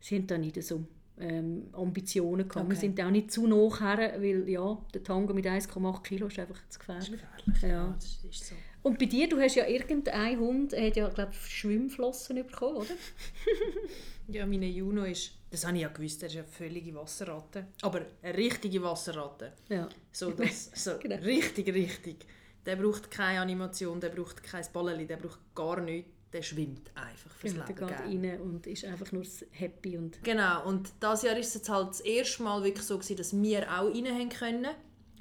sie haben da nicht so ähm, Ambitionen gehabt. Wir Okay. sind auch nicht zu nah her, weil ja, der Tango mit 1,8 Kilo ist einfach zu Das ist gefährlich. gefährlich. Ja. Ja, das ist so. Und bei dir, du hast ja irgendein Hund, er hat ja, glaube Schwimmflossen bekommen, oder? [LAUGHS] Ja, meine Juno ist, das habe ich ja gewusst, er ist eine völlige Wasserratte. Aber eine richtige Wasserratte. Ja. So, das, so [LAUGHS] Genau. richtig, richtig. Der braucht keine Animation, der braucht kein Balleli, der braucht gar nichts. Der schwimmt einfach fürs Der Leben. geht gell. rein und ist einfach nur happy und Genau, und dieses Jahr ist es jetzt halt das erste Mal wirklich so gewesen, dass wir auch rein können.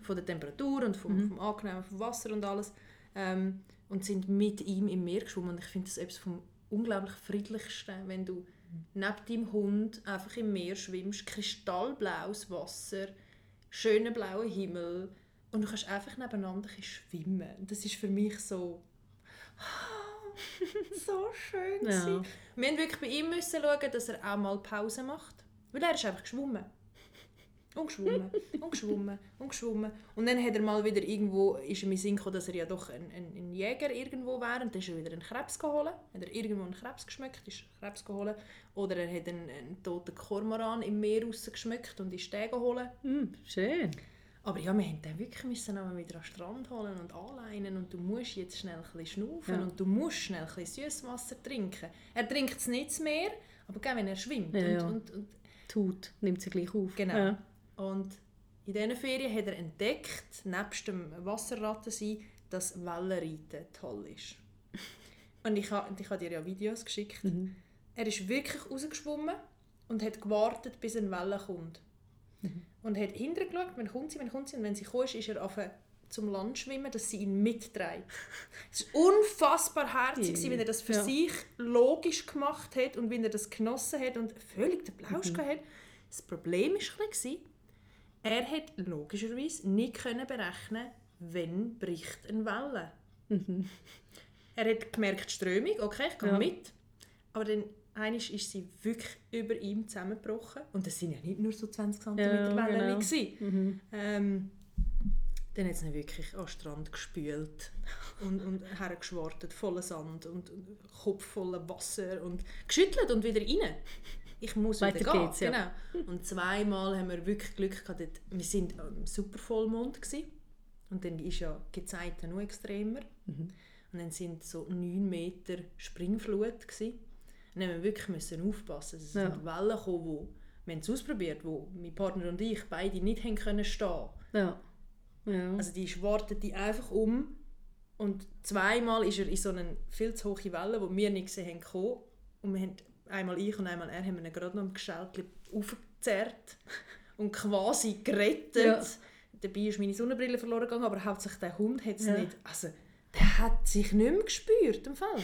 Von der Temperatur und vom, vom Angenehmen, vom Wasser und alles. Ähm, und sind mit ihm im Meer geschwommen. Und ich finde das etwas vom unglaublich Friedlichsten, wenn du neben deinem Hund einfach im Meer schwimmst, kristallblaues Wasser, schöner blauer Himmel und du kannst einfach nebeneinander schwimmen. Das ist für mich so [GASPS] so schön. Ja. Wir mussten wirklich bei ihm müssen schauen, dass er auch mal Pause macht. Weil er ist einfach geschwommen. Und geschwommen, und geschwommen, und geschwommen. Und dann hat er mal wieder irgendwo, ist ihm in Sinn gekommen, dass er ja doch ein, ein, ein Jäger irgendwo wäre. Und dann ist er wieder einen Krebs geholt. Hat er irgendwo einen Krebs geschmeckt, ist Krebs geholt. Oder er hat einen, einen toten Kormoran im Meer rausgeschmeckt und ist den geholt. hm, schön. Aber ja, wir mussten dann wirklich müssen aber wieder an den Strand holen und anleinen und du musst jetzt schnell ein bisschen schnaufen Ja. und du musst schnell ein bisschen Süßwasser trinken. Er trinkt es nicht mehr, aber wenn er schwimmt. Ja. Und, und, und, Haut nimmt sie gleich auf. Genau. Ja. Und in diesen Ferien hat er entdeckt, nebst dem Wasserrattensein, dass Wellenreiten toll ist. [LAUGHS] Und ich habe ich ha dir ja Videos geschickt. Mhm. Er ist wirklich rausgeschwommen und hat gewartet, bis eine Welle kommt. Mhm. Und hat hintergeschaut, wenn kommt sie, wenn kommt sie. Und wenn sie kommt, ist er auf zum Land schwimmen, dass sie ihn mitträgt. [LAUGHS] Es war unfassbar herzig, Ja. wie er das für Ja. sich logisch gemacht hat und wie er das genossen hat und völlig den Plausch Mhm. hat. Das Problem war er hat logischerweise nicht können berechnen, wenn bricht eine Welle. Er hat gemerkt, die Strömung, okay, ich gehe Ja. mit. Aber dann einmal ist sie wirklich über ihm zusammengebrochen. Und das sind ja nicht nur so 20 cm Ja, Wellen. genau. Mhm. Ähm, dann hat es ihn wirklich an den Strand gespült und, und hergeschwartet, voller Sand und, und Kopf voller Wasser und geschüttelt und wieder rein. Ich muss Weiter wieder gehen. geht's, ja. genau. Und zweimal haben wir wirklich Glück gehabt. dort- Wir waren im super Vollmond. Gewesen. Und dann ist ja die Gezeiten noch extremer. Mhm. Und dann sind so 9 Meter Springflut. Gewesen. Und dann haben wir wirklich müssen aufpassen. Es Ja. sind Wellen gekommen, wo, wir haben es ausprobiert, wo mein Partner und ich beide nicht haben können stehen Ja. ja. Also die schwartet die einfach um. Und zweimal ist er in so eine viel zu hohe Welle, die wir nicht gesehen haben, gekommen. Und wir haben, einmal ich und einmal er, haben ihn gerade noch im Geschältchen aufgezerrt und quasi gerettet. Ja. Dabei ist meine Sonnenbrille verloren gegangen, aber hauptsächlich der Hund hat es Ja. nicht. Also, der hat sich nicht mehr gespürt im Fall.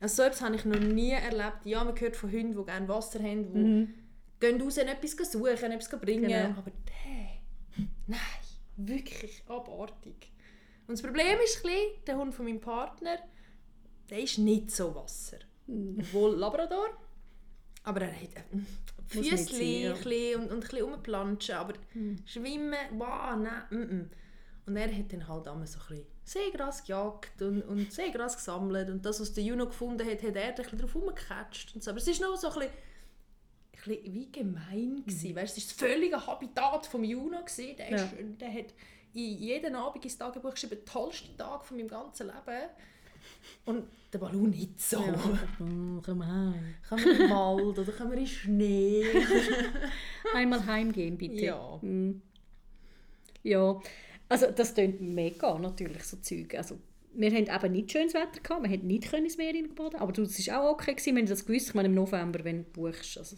Also so etwas habe ich noch nie erlebt. Ja, man hört von Hunden, die gerne Wasser haben, die Mhm. gehen raus und etwas suchen, etwas bringen. Genau. Aber der, nein, wirklich abartig. Und das Problem ist, bisschen, der Hund von meinem Partner, der ist nicht so Wasser. Mhm. Obwohl Labrador, aber er hat äh, sein, ja. und, und ein bisschen rumplanschen, aber Mhm. schwimmen, wow, nein, mm, mm. Und er hat dann halt einmal so ein bisschen Seegras gejagt und, und Seegras gesammelt und das, was der Juno gefunden hat, hat er ein bisschen drauf rumgecatcht und so. Aber es ist noch so ein bisschen, ein bisschen wie gemein gewesen. Mhm. Weißt, es war das völlige Habitat vom Juno gewesen. Der, Ja. ist, der hat in jeden Abend ins Tagebuch geschrieben, der tollste Tag von meinem ganzen Leben. Und der Balloon nicht so. Ja. [LAUGHS] Komm heim. Können wir in den Wald oder können wir in Schnee? [LAUGHS] Einmal heimgehen, bitte. Ja. Mm. Ja, also das klingt mega natürlich, so Zeug. Also, wir hatten eben nicht schönes Wetter, gehabt, wir konnten nicht ins Meer baden, aber das war auch okay, gewesen, wenn du das gewusst ich meine, im November, wenn du buchst. Also.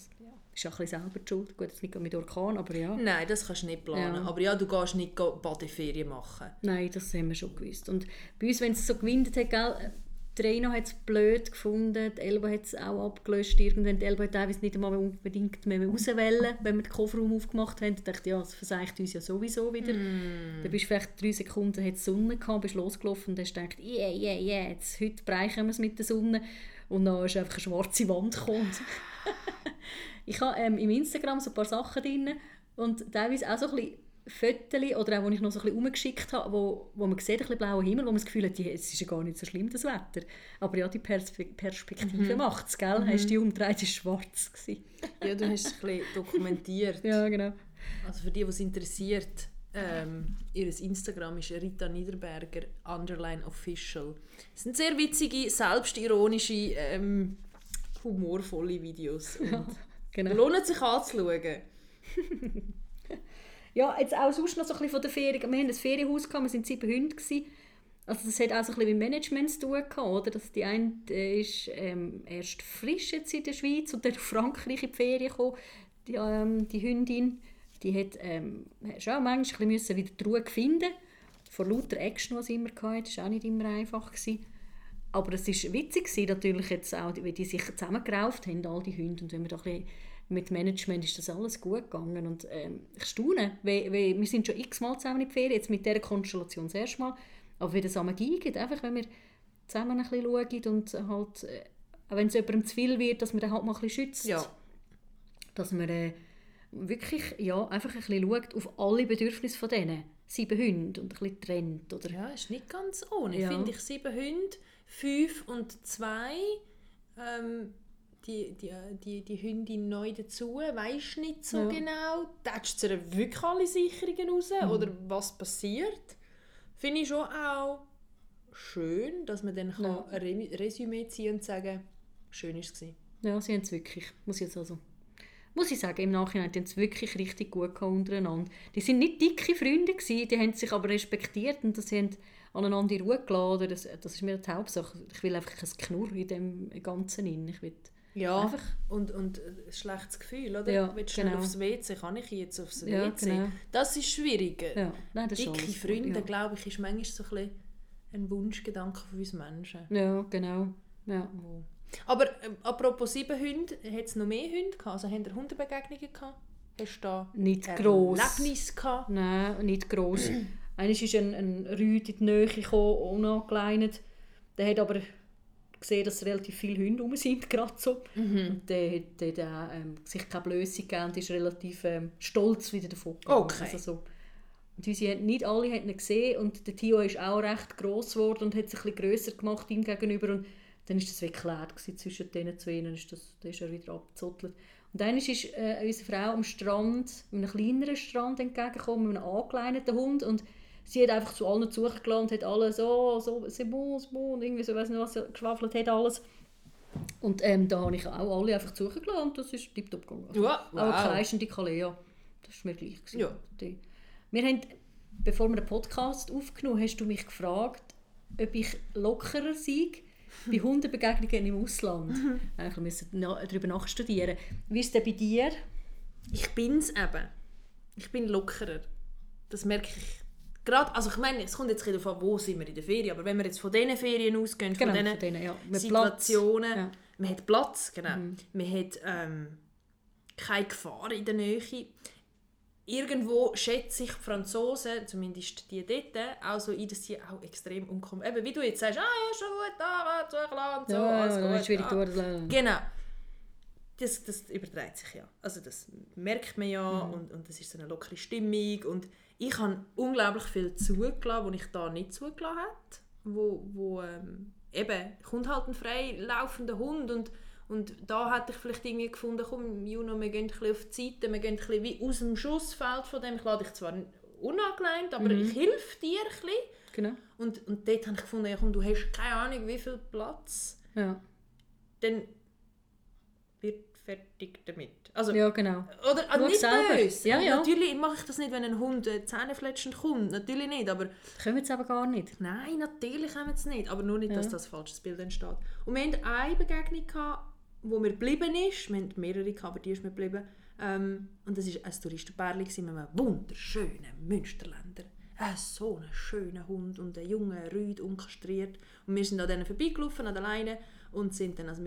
Ist auch ein bisschen selber die schuld. Gut, jetzt nicht mit Orkan, aber ja. Nein, das kannst du nicht planen. Ja. Aber ja, du gehst nicht Badeferien machen. Nein, das haben wir schon gewusst. Und bei uns, wenn es so gewindet hat, gell, Die Reina hat es blöd gefunden, die Elba hat es auch abgelöscht. Irgendwann die Elba hat teilweise nicht einmal unbedingt mehr rauswählen, wenn wir den Kofferraum aufgemacht haben. Ich dachte, ja, das verseicht uns ja sowieso wieder. Mm. Dann bist du vielleicht drei Sekunden, hat Sonne gehabt, bist losgelaufen und hast gedacht, yeah, yeah, yeah, jetzt, heute bereichen wir es mit der Sonne. Und dann ist einfach eine schwarze Wand gekommen. [LAUGHS] ich habe ähm, im Instagram so ein paar Sachen drin und teilweise auch so ein bisschen Fotos oder auch, wo ich noch so ein bisschen rumgeschickt habe, wo, wo man sieht, ein bisschen blauer Himmel, wo man das Gefühl hat, ja, es ist ja gar nicht so schlimm, das Wetter. Aber ja, die Perspe Perspektive Mhm. macht es, gell? Hast du die umgedreht, ist schwarz gewesen. [LAUGHS] Ja, du hast es ein bisschen dokumentiert. Ja, genau. Also für die, die es interessiert, ähm, ihr Instagram ist Rita Niederberger underline official. Es sind sehr witzige, selbstironische, ähm, humorvolle Videos. Und [LAUGHS] genau. Lohnt sich anzuschauen. [LAUGHS] Ja, jetzt auch sonst noch so ein bisschen von der Ferien. Wir haben ein Ferienhaus, gehabt, wir waren sieben Hunde. Gewesen. Also das hat auch so ein bisschen mit Management zu tun gehabt, oder? Dass die eine ist ähm, erst frisch jetzt in der Schweiz und dann nach Frankreich in die Ferien gekommen. Die, ähm, die Hündin, die hat ähm, schon manchmal ein bisschen wieder die Ruhe finden. Vor lauter Action, die sie immer hatte, das war auch nicht immer einfach. Gewesen. Aber es war witzig, gewesen, natürlich jetzt auch, wie die sich zusammengerauft haben, all die Hunde. Und wenn wir da ein bisschen mit Management ist das alles gut gegangen. Und ähm, ich staune, weil, weil wir sind schon x-mal zusammen in die Ferien, jetzt mit dieser Konstellation das erste Mal. Aber wie das am gibt, einfach wenn wir zusammen ein bisschen schauen und halt, äh, auch wenn es jemandem zu viel wird, dass man den halt mal ein bisschen schützt. Ja. Dass man äh, wirklich ja, einfach ein bisschen schaut auf alle Bedürfnisse von denen sieben Hunde und ein bisschen trennt. Oder? Ja, ist nicht ganz ohne. Ja. Finde ich sieben Hunde, fünf und zwei. Ähm, die, die, die, die Hündin neu dazu, weisst nicht so Ja. genau. Tätschst du ihr wirklich alle Sicherungen raus? Oder was passiert? Finde ich schon auch schön, dass man dann Ja. kann ein Re- Resümee ziehen und sagen, schön war es. gewesen. Ja, sie haben es wirklich, muss ich jetzt also, muss ich sagen, im Nachhinein, haben es wirklich richtig gut untereinander. Die sind nicht dicke Freunde gewesen, die haben sich aber respektiert und das haben aneinander in Ruhe gelassen. Das, das ist mir die Hauptsache. Ich will einfach kein Knurr in dem Ganzen rein. Ich will Ja, Einfach- und, und ein schlechtes Gefühl, oder? Ja, Willst du genau. aufs WC? Kann ich jetzt aufs WC? Ja, genau. Das ist schwierig. ja, nein, das ist Dicke gut, Freunde, ja. glaube ich, ist manchmal so ein, ein Wunschgedanke von uns Menschen. Ja, genau. Ja. Wo- Aber ähm, apropos sieben Hunde, hat es noch mehr Hunde gehabt? Also haben ihr Hundebegegnungen gehabt? Hast du da Nicht gross. Erlebnis gehabt? Nein, nicht gross. [CLEARS THROAT] Eines ist ein, ein Rüd in die Nähe gekommen, unangeleitet. Der hat aber gesehen, dass relativ viele Hunde rum sind, gerade so. Und der hat, der auch, ähm, sich keine Blöße gegeben und ist relativ ähm, stolz wieder davon gegangen. Okay. Also so. Und unsere, nicht alle haben ihn gesehen und der Tio ist auch recht gross geworden und hat sich ein bisschen grösser gemacht ihm gegenüber und dann war das geklärt gewesen zwischen diesen zwei, dann ist, das, dann ist er wieder abgezottelt. Und dann ist äh, unsere Frau am Strand, einem kleineren Strand entgegengekommen, mit einem angeleineten Hund und sie hat einfach zu allen zugelassen und hat alles so, so, bon, und irgendwie so, weiss nicht was, sie geschwafelt hat alles. Und ähm, da habe ich auch alle einfach und das ist tiptop gegangen. Also, Ja, Auch eine wow. kreischende Kalea, das war mir gleich. gewesen. Ja. Die- Wir haben, bevor wir den Podcast aufgenommen haben, hast du mich gefragt, ob ich lockerer sei [LAUGHS] bei Hundebegegnungen im Ausland. Eigentlich müssen wir darüber nachstudieren. Wie ist es denn bei dir? Ich bin es eben. Ich bin lockerer. Das merke ich. Gerade, also ich meine, es kommt jetzt darauf an, wo sind wir in der Ferien, aber wenn wir jetzt von diesen Ferien ausgehen, von diesen denen, ja. Situationen. Ja. man hat Platz, genau. Man hat ähm, keine Gefahr in der Nähe. Irgendwo schätze ich die Franzosen, zumindest die dort, auch so ein, dass sie auch extrem umkommen. Eben, wie du jetzt sagst, ah ja, schon gut, da, zugelassen und so, Ja, alles gut. schwierig ah. durch. Genau. Das, das überträgt sich ja. Also das merkt man ja Mhm. und, und das ist so eine lockere Stimmung und ich habe unglaublich viel zugelassen, was ich da nicht zugelassen hätte. Wo, wo ähm, eben, kommt halt ein frei laufender Hund und, und da hätte ich vielleicht irgendwie gefunden, komm Juno, wir gehen ein bisschen auf die Seite, wir gehen ein bisschen wie aus dem Schussfeld von dem. Ich lade dich zwar unangeneint, aber Mhm. ich helfe dir ein bisschen. Genau. Und, und dort habe ich gefunden, ja, komm, du hast keine Ahnung, wie viel Platz Ja. dann wird fertig damit. Also, ja, genau. oder also nicht selber. böse. Ja, ja. Natürlich mache ich das nicht, wenn ein Hund äh, zähnefletschend kommt. Natürlich nicht. Aber Können wir jetzt aber gar nicht. nein, natürlich wir es nicht. Aber nur nicht, dass Ja. das falsches Bild entsteht. Und wir hatten eine Begegnung, gehabt, wo mir geblieben ist. Wir hatten mehrere, gehabt, aber die ist mir geblieben. Ähm, und das war ein Touristenpärchen mit einem wunderschönen Münsterländer. äh, so ein schöner Hund und ein junger Rüd, unkastriert. Und wir sind an denen vorbeigelaufen, an der Leine, und sind dann, als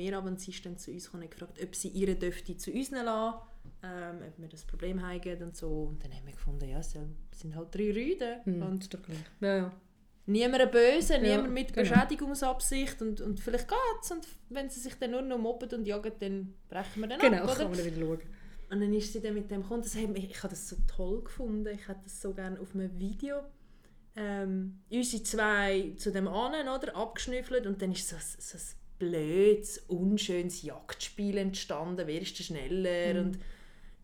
dann zu uns gekommen und gefragt, ob sie ihre dürfte zu uns lassen, ähm, ob wir das Problem haben und so. Und dann haben wir gefunden, ja, es sind halt drei Rüden. Mhm, Und ist doch gleich. Ja, ja. Niemand böse, Ja, niemand mit genau. Beschädigungsabsicht und, und vielleicht geht's und wenn sie sich dann nur noch mobben und jagen, dann brechen wir dann Genau, ab, kann oder? man dann wieder schauen. Und dann ist sie dann mit dem gekommen. Das hat mich, ich habe das so toll gefunden. Ich hätte das so gerne auf einem Video. Ähm, unsere zwei zu dem anderen, oder? Abgeschnüffelt und dann ist so, ein- so ein blödes, unschönes Jagdspiel entstanden. Wer ist der schneller? Und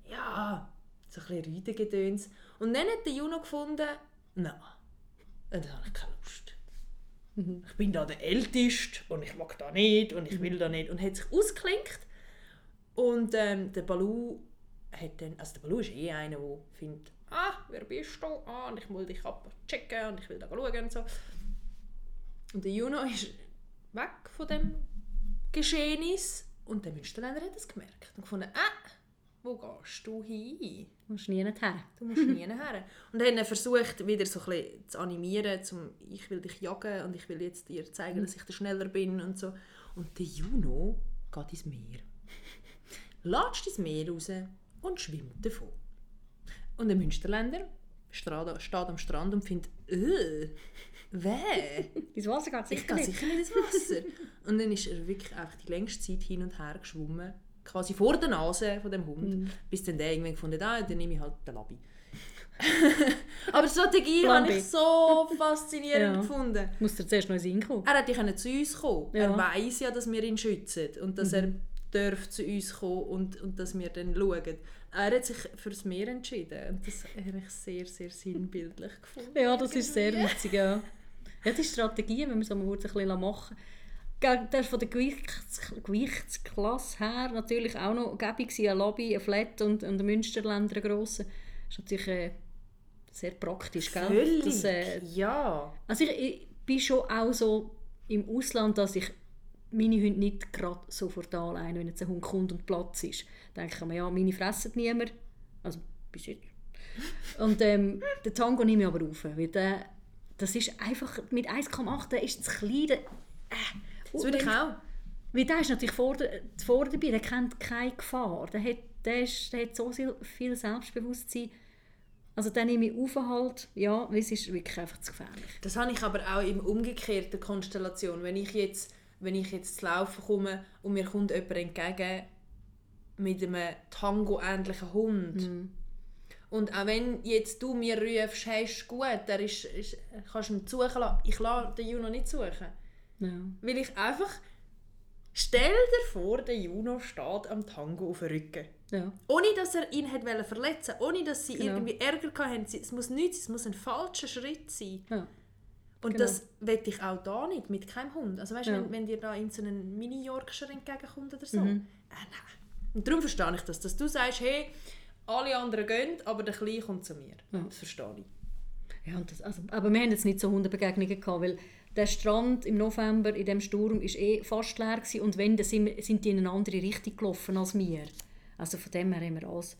ja, so ein bisschen Rüdengedöns. Und dann hat der Juno gefunden, nein, und dann habe ich keine Lust. Ich bin da der Älteste und ich mag da nicht und ich will da nicht. Und hat sich ausgeklinkt. Und ähm, der Balu hat dann, also der Balu ist eh einer, der findet, ah, wer bist du? Ah, und ich will dich abchecken und ich will da schauen und so. Und der Juno ist weg von dem Geschehnis und der Münsterländer hat es gemerkt und gefunden, ah, wo gehst du hin? Du musst nie her. Du musst nie her. Und dann versucht wieder so ein bisschen zu animieren, zum ich will dich jagen und ich will jetzt dir zeigen, dass ich der schneller bin und so. Und der Juno geht ins Meer. Latscht ins Meer raus und schwimmt davon. Und der Münsterländer steht am Strand und findet, äh, weh, Wasser geht ich sicher gehe nicht. sicher nicht ins Wasser. Und dann ist er wirklich einfach die längste Zeit hin und her geschwommen, quasi vor der Nase von dem Hund, Mhm. bis dann der irgendwann gefunden hat, ah, dann nehme ich halt den Labi. [LAUGHS] Aber die Strategie habe ich so faszinierend [LAUGHS] Ja. gefunden. Muss dir zuerst noch in den Sinn kommen. Er hätte können zu uns kommen. Ja. Mhm. Er weiß ja, dass wir ihn schützen und dass er darf zu uns kommen und, und dass wir dann schauen. Er hat sich fürs Meer entschieden und das habe ich sehr, sehr sinnbildlich [LAUGHS] gefunden. Ja, das ist sehr witzig, ja. Ja, die Strategien, wenn man so mal ein bisschen machen Das ist von der Gewichts Gewichtsklasse her natürlich auch noch gäbig gewesen, ein Lobby, ein Flat und, und ein Münsterländer, ein grosser. Das ist natürlich äh, sehr praktisch, gell? Völlig, Das, äh, ja. also ich, ich bin schon auch so im Ausland, dass ich meine Hunde nicht gerade sofort anleine, wenn jetzt ein Hund kommt und Platz ist. Da denke ich mir, ja, meine fressen niemand. Also bis jetzt. Und ähm, den Tango nehme ich aber auf, weil der, das ist einfach, mit 1,8 der ist zu klein. Der, äh, Das würde ich auch. weil der ist natürlich vor, der, vor dabei, der kennt keine Gefahr. Der hat, der ist, der hat so viel, Selbstbewusstsein. Also den nehme ich auf halt, ja, weil es ist wirklich einfach zu gefährlich. Das habe ich aber auch im umgekehrten Konstellation. Wenn ich jetzt, wenn ich jetzt zu laufen komme und mir kommt jemand entgegen mit einem Tango-ähnlichen Hund. Und auch wenn jetzt du mir rufst, hey, ist gut, er ist, ist, kannst du ihn suchen lassen. Ich lasse den Juno nicht suchen. Ja. Weil ich einfach... Stell dir vor, der Juno steht am Tango auf dem Rücken. Ja. Ohne dass er ihn hat verletzen ohne dass sie Genau. irgendwie Ärger hatten. Es muss nichts, es muss ein falscher Schritt sein. Ja. Und Genau. das will ich auch da nicht, mit keinem Hund. Also weißt, Ja. wenn, wenn dir da in so einen Mini-Yorkshire entgegenkommt oder so. Mhm. Äh, nein. Und darum verstehe ich das, dass du sagst, hey, alle anderen gehen, aber der Kleine kommt zu mir. Ja. Das verstehe ich. Ja, und das, also, aber wir haben jetzt nicht so Hundebegegnungen gehabt, weil der Strand im November in dem Sturm ist eh fast leer gewesen, und wenn, dann sind, die in eine andere Richtung gelaufen als wir. Also von dem her haben wir alles...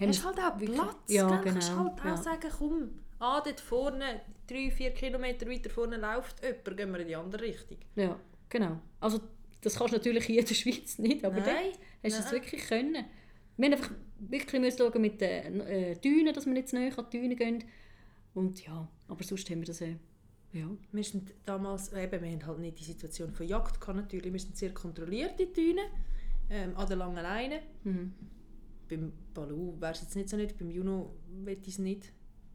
haben Hast halt auch wirklich- Platz, Ja, gell? genau. Kannst halt auch ja. sagen, komm, ah, dort vorne, drei, vier Kilometer weiter vorne läuft jemand, gehen wir in die andere Richtung. ja, genau. Also das kannst du natürlich hier in der Schweiz nicht, aber Nein, dort hast du es wirklich können. Wir haben einfach wirklich müssen schauen mit den äh, Dünen, dass wir nicht zu nahe an die Dünen gehen. Und ja, aber sonst haben wir das... Äh, ja. Wir sind damals, eben, wir haben halt nicht die Situation von Jagd gehabt, natürlich. Wir sind sehr kontrolliert in die Dünen, ähm, an der langen Leine. Mhm. Beim Balu wäre es jetzt nicht so nicht, beim Juno ich es nicht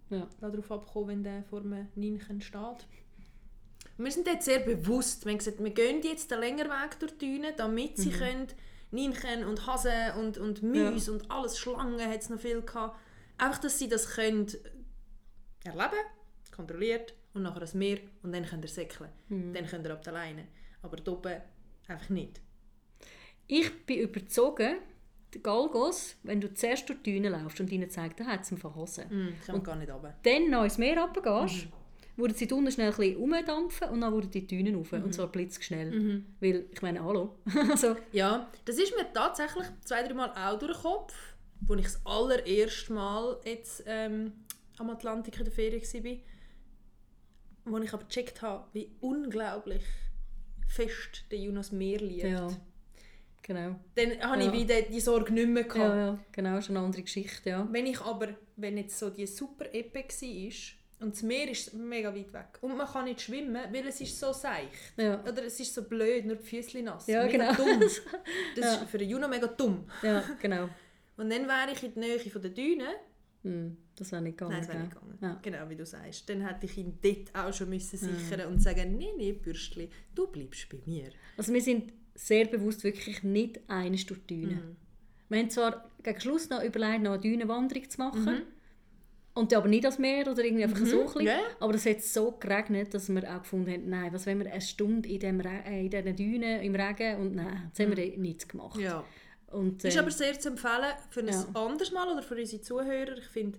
Ja. darauf abkommen, wenn der vor einem Ninchen steht. Wir sind dort sehr bewusst. Wir haben gesagt, wir gehen jetzt den längeren Weg durch die Dünen, damit sie können Ninchen und Hasen und, und Mäuse und alles, Schlangen hat es noch viel gehabt. Einfach, dass sie das können erleben, kontrolliert und nachher das Meer und dann könnt ihr säckeln. Dann könnt ihr ab der Leine. Aber dort oben einfach nicht. Ich bin überzogen, die Galgos, wenn du zuerst durch die Düne laufst und ihnen zeigst, da hat es einen Verhasen. Mm, kommt gar nicht runter. Dann noch ins Meer runtergehst, würden sie unten schnell ein bisschen und dann würden die Dünen rauf. Und zwar blitzschnell. Weil, ich meine, hallo. [LAUGHS] also, Ja, das ist mir tatsächlich zwei, drei Mal auch durch den Kopf, als ich das allererste Mal jetzt ähm, am Atlantik in der Ferien war. Wo ich aber gecheckt habe, wie unglaublich fest der Jonas Meer liebt. Ja. Genau. Dann habe Ja. ich wieder die Sorge nicht mehr gehabt. Ja, ja, genau, ist eine andere Geschichte, ja. Wenn ich aber, wenn jetzt so die super Epe war und das Meer ist mega weit weg und man kann nicht schwimmen, weil es ist so seicht. Ja, Oder es ist so blöd, nur die Füße nass. Ja, mega genau. dumm. Das [LAUGHS] Ja. ist für den Juno mega dumm. ja genau. Und dann wäre ich in der Nähe von der Düne. Hm, das wäre nicht gegangen. Nein, das wäre nicht gegangen. Ja. Genau, wie du sagst. Dann hätte ich ihn dort auch schon müssen sichern und sagen, nee, nee, Bürstli, du bleibst bei mir. Also wir sind sehr bewusst wirklich nicht eine durch die Düne. Mhm. Wir haben zwar gegen Schluss noch überlegt, noch eine Dünenwanderung zu machen. Mhm. Und aber nicht als Meer oder irgendwie einfach so ein bisschen. Ja. Aber es hat so geregnet, dass wir auch gefunden haben, nein, was wenn wir eine Stunde in, dem Re äh, in diesen Dünen im Regen und nein, jetzt haben wir eh nichts gemacht. Mhm. Ja. Und, Ist ähm, aber sehr zu empfehlen für ein Ja. anderes Mal oder für unsere Zuhörer. Ich finde,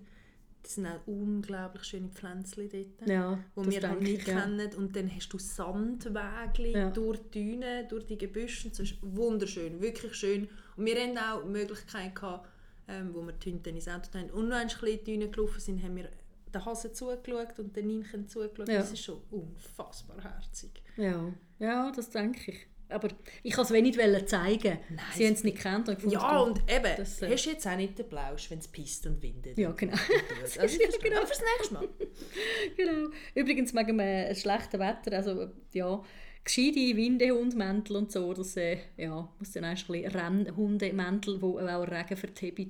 das sind auch unglaublich schöne Pflänzchen dort. ja, die wir halt nicht ich, ja. kennen. Und dann hast du Sandwege Ja. durch die Dünen, durch die Gebüsche. Das ist wunderschön, wirklich schön. Und wir hatten auch die Möglichkeit, gehabt, ähm, wo wir die Hunde ins Auto haben und noch ein bisschen in die Dünen gelaufen sind, haben wir den Hasen zugeschaut und den Ninchen zugeschaut. Ja. Das ist schon unfassbar herzig. Ja, ja, das denke ich. Aber ich wollte es wenig zeigen. Nein, Sie haben es nicht gekannt. Und Ja, und eben, Das, äh, hast du jetzt auch nicht den Plausch, wenn es pisst und windet. Ja, genau. [LAUGHS] Also, das ist genau fürs nächste Mal. [LAUGHS] genau. Übrigens wegen dem äh, schlechten Wetter, also ja, gescheite Windehundmäntel und so, das äh, ja, muss dann erst ein bisschen Rennhundemäntel, die auch Regen verteben,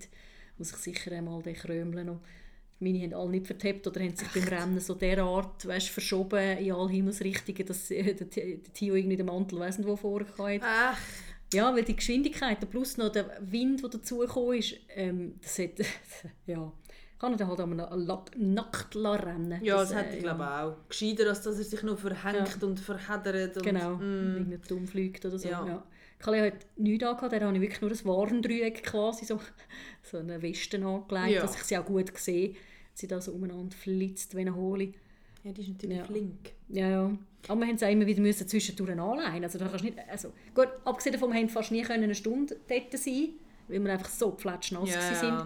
muss ich sicher einmal den krömeln noch. Meine haben alle nicht vertippt oder haben sich beim [LAUGHS] Rennen so derart weißt, verschoben in alle Himmelsrichtungen, dass äh, der, Tio irgendwie den Mantel weiss nicht wo hat. Ach, Ja, weil die Geschwindigkeit plus noch der Wind, der dazugekommen ist, ähm, das hat, [LAUGHS] ja, kann er dann halt einmal nackt rennen. ja, das, äh, hätte ich glaube auch. Gescheiter, als dass er sich nur verhängt und verheddert. Und, Genau, Mm. irgendwie dumm fliegt oder so. Ja. Ja. Kalle hat nichts angehabt, der habe ich wirklich nur ein Warndreieck quasi, so, [LAUGHS] so eine Weste angelegt, Ja. dass ich sie auch gut sehe. Sie da so umeinander flitzt wie eine Hole. Ja, die ist natürlich Ja. flink. Ja, ja. Aber wir mussten es auch immer wieder müssen zwischendurch anleihen. Also, da kannst nicht, also, gut, abgesehen davon, wir haben fast nie können eine Stunde dort sein weil wir einfach so pfletschnass Ja, sind.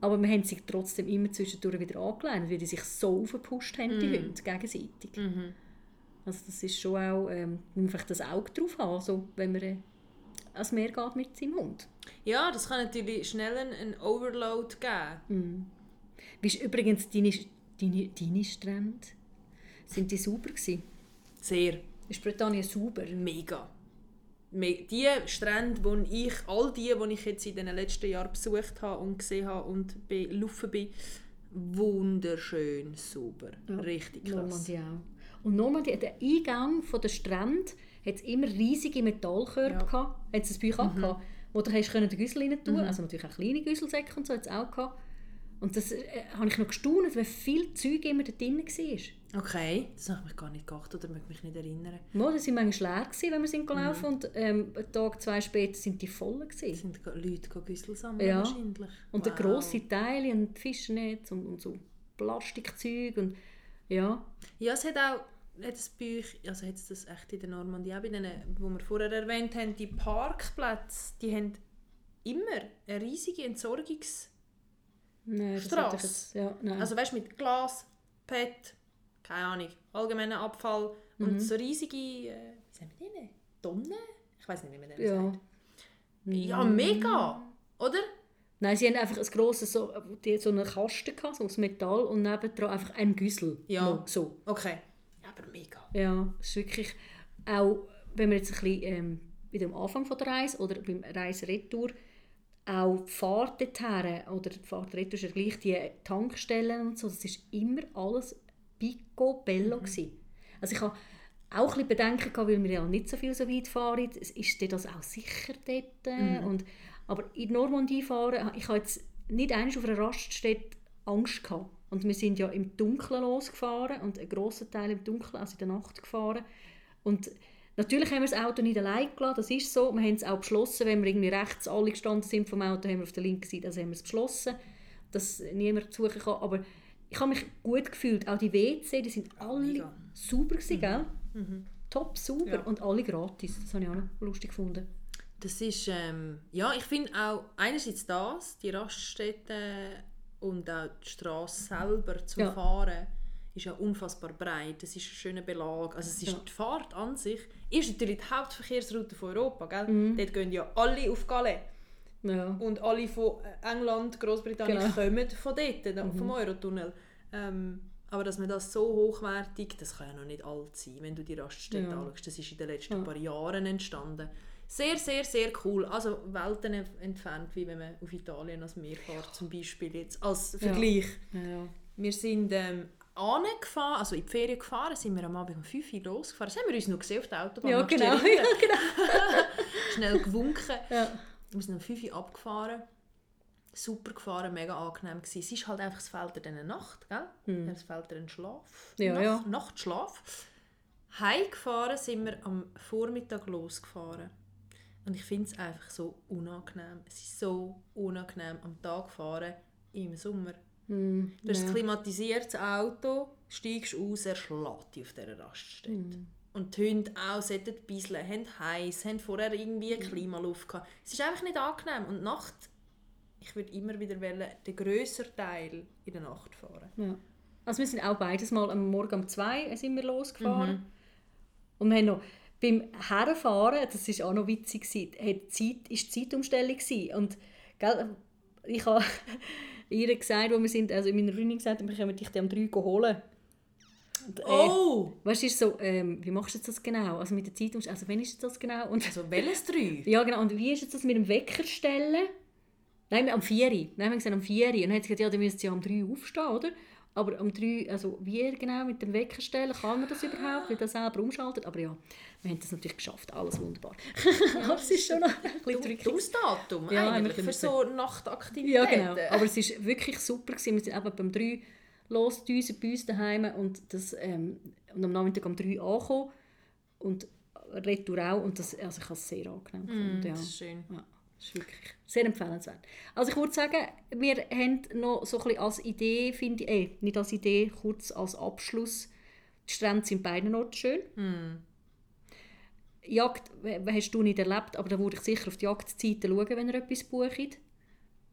Aber wir haben sie trotzdem immer zwischendurch wieder angeleitet, weil die sich so aufgepusht haben, die Hunde, gegenseitig. Mhm. Also das ist schon auch, ähm, vielleicht das Auge drauf haben, also, wenn man äh, ans Meer geht mit seinem Hund. Ja, das kann natürlich schnell einen, Overload geben. Wie ist übrigens deine, deine, deine Strände? Sind die sauber gewesen? Sehr. Ist Britannien sauber? Mega. Me- Die Strände, wo ich, all die, die ich jetzt in den letzten Jahren besucht habe und gesehen habe und belaufen bin, wunderschön sauber. Richtig krass. Normandie auch. Und Normandie, der Eingang von der Strand hat immer riesige Metallkörper Ja. Mhm. gehabt. Hat es bei euch auch gehabt? Wo du hast können den Güssel rein tun Also natürlich auch kleine Güsselsäcke und so hat es auch gehabt. Und das äh, habe ich noch gestaunt, weil viel Zeug immer da drin war. Okay, das habe ich mich gar nicht geachtet oder möchte mich nicht erinnern. Mal, das waren manchmal leer, gewesen, wenn wir sind Mhm. gelaufen und ähm, einen Tag, zwei später sind die voll. Es Gewesen. sind Leute Güssel sammeln Ja. wahrscheinlich. Und der Wow. grosse Teile und Fischnetz und, und so Plastikzeug und ja. Ja, es hat auch hat es bei euch, also hat es das echt in der Normandie, auch bei denen, wo wir vorher erwähnt haben, die Parkplätze, die haben immer eine riesige Entsorgungs... Nein, jetzt- Ja, nein. Also weißt du, mit Glas, PET, keine Ahnung, allgemeiner Abfall Mhm. und so riesige, äh, wie sagen wir die? Tonnen? Ich weiß nicht, wie man das ja. sagt. Ja, mega, oder? Nein, sie haben einfach ein grosses, so, die, so einen Kasten gehabt, so aus Metall und nebendran einfach ein Güssel. Ja. Noch So. Okay, ja, aber mega. Ja, es ist wirklich auch, wenn wir jetzt ein bisschen ähm, wieder am Anfang von der Reise oder beim Reiseretour auch die Fahrt dorthin, oder die Fahrt retour ist ja gleich die Tankstellen und so, das ist immer alles picobello mhm. Also ich habe auch ein bisschen Bedenken gehabt, weil wir ja nicht so viel so weit fahren. Ist das auch sicher dort? Mhm. Und, aber in Normandie fahren, ich habe jetzt nicht einmal auf einer Raststätte Angst gehabt. Und wir sind ja im Dunkeln losgefahren und einen grossen Teil im Dunkeln, also in der Nacht gefahren. Und natürlich haben wir das Auto nicht allein gelassen, das ist so. Wir haben es auch beschlossen, wenn wir irgendwie rechts alle gestanden sind vom Auto, haben wir auf der linken Seite, also haben wir es beschlossen, dass niemand suchen kann. Aber ich habe mich gut gefühlt. Auch die WC, die sind alle mega. sauber gewesen, gell? Top sauber Ja. und alle gratis. Das habe ich auch noch lustig gefunden. Das ist, ähm, ja, ich finde auch einerseits das, die Raststätten und auch die Straße selber zum Ja. Fahren, ist ja unfassbar breit. Es ist ein schöner Belag. Also es ist Ja. die Fahrt an sich ist natürlich die Hauptverkehrsroute von Europa. Gell? Mhm. Dort gehen ja alle auf Calais. Ja. Und alle von England, Großbritannien Genau. kommen von dort, da- vom Eurotunnel. Ähm, aber dass man das so hochwertig, das kann ja noch nicht alt sein, wenn du die Raststätte Ja. anschaust. Das ist in den letzten Ja. paar Jahren entstanden. Sehr, sehr, sehr cool. Also Welten entfernt, wie wenn man auf Italien als Meer fährt, zum Beispiel jetzt als Vergleich. Ja. Wir sind ähm, angefahren, also in die Ferien gefahren, sind wir am Abend um 5 Uhr losgefahren. Das haben wir uns noch gesehen auf der Autobahn. Ja, genau. [LAUGHS] Ja, genau. [LAUGHS] Schnell gewunken. Ja. Wir sind um 5 Uhr abgefahren. Super gefahren, mega angenehm gewesen. Es ist halt einfach, es fehlt dir dann eine Nacht, gell? Es fehlt dir ein Schlaf. Hm. Ja, Nacht, ja. Nachtschlaf. Heimgefahren sind wir am Vormittag losgefahren. Und ich finde es einfach so unangenehm. Es ist so unangenehm am Tag fahren im Sommer. Hm, Du hast ja. ein klimatisiertes Auto, steigst aus, er schlägt dich auf dieser Raststätte. Hm. Und die Hunde auch sollten bisseln, haben heiß, haben vorher irgendwie Hm. Klimaluft gehabt. Es ist einfach nicht angenehm. Und Nacht, ich würde immer wieder wollen, den grösseren Teil in der Nacht fahren. Ja. Also wir sind auch beides mal am Morgen um zwei sind wir losgefahren. Mhm. Und wir haben noch beim Herfahren, das ist auch noch witzig, hat die Zeit, ist die Zeitumstellung gewesen. Und gell, ich habe ihr gesagt, wo wir sind, also in meiner Freundin gesagt, wir können dich dann um drei holen. Und, äh, Oh! Weißt du, so, ähm, wie machst du jetzt das genau? Also mit der Zeitumstellung, also wann ist das genau? Und, Also welches drei? ja genau, und wie ist jetzt das mit dem Wecker stellen? Nein, am 4 Nein, wir haben gesagt am 4 Und dann hat sie gesagt, ja, dann müsst ihr ja um 3 aufstehen, oder? Aber um 3, also wie genau mit dem Wecker stellen, kann man das überhaupt, wie das selber umschaltet? Aber ja, wir haben das natürlich geschafft, alles wunderbar. [LAUGHS] Aber es ist schon noch ein bisschen Dumm- tricky. Dummes Datum Ja, eigentlich für so Nachtaktivitäten. Ja, genau. Aber es war wirklich super. Gewesen. Wir sind eben beim 3 losgedüset bei uns daheim und, das, ähm, und am Nachmittag um 3 angekommen und retour auch. Und das, also ich habe es sehr angenehm gefunden. Mm, ja. das ist schön. Ja, das ist wirklich sehr empfehlenswert. Also ich würde sagen, wir haben noch so ein bisschen als Idee, finde ich, eh, nicht als Idee, kurz als Abschluss, die Strände sind beiden Orten schön. Jagd w- hast du nicht erlebt, aber da würde ich sicher auf die Jagdzeiten schauen, wenn ihr etwas bucht.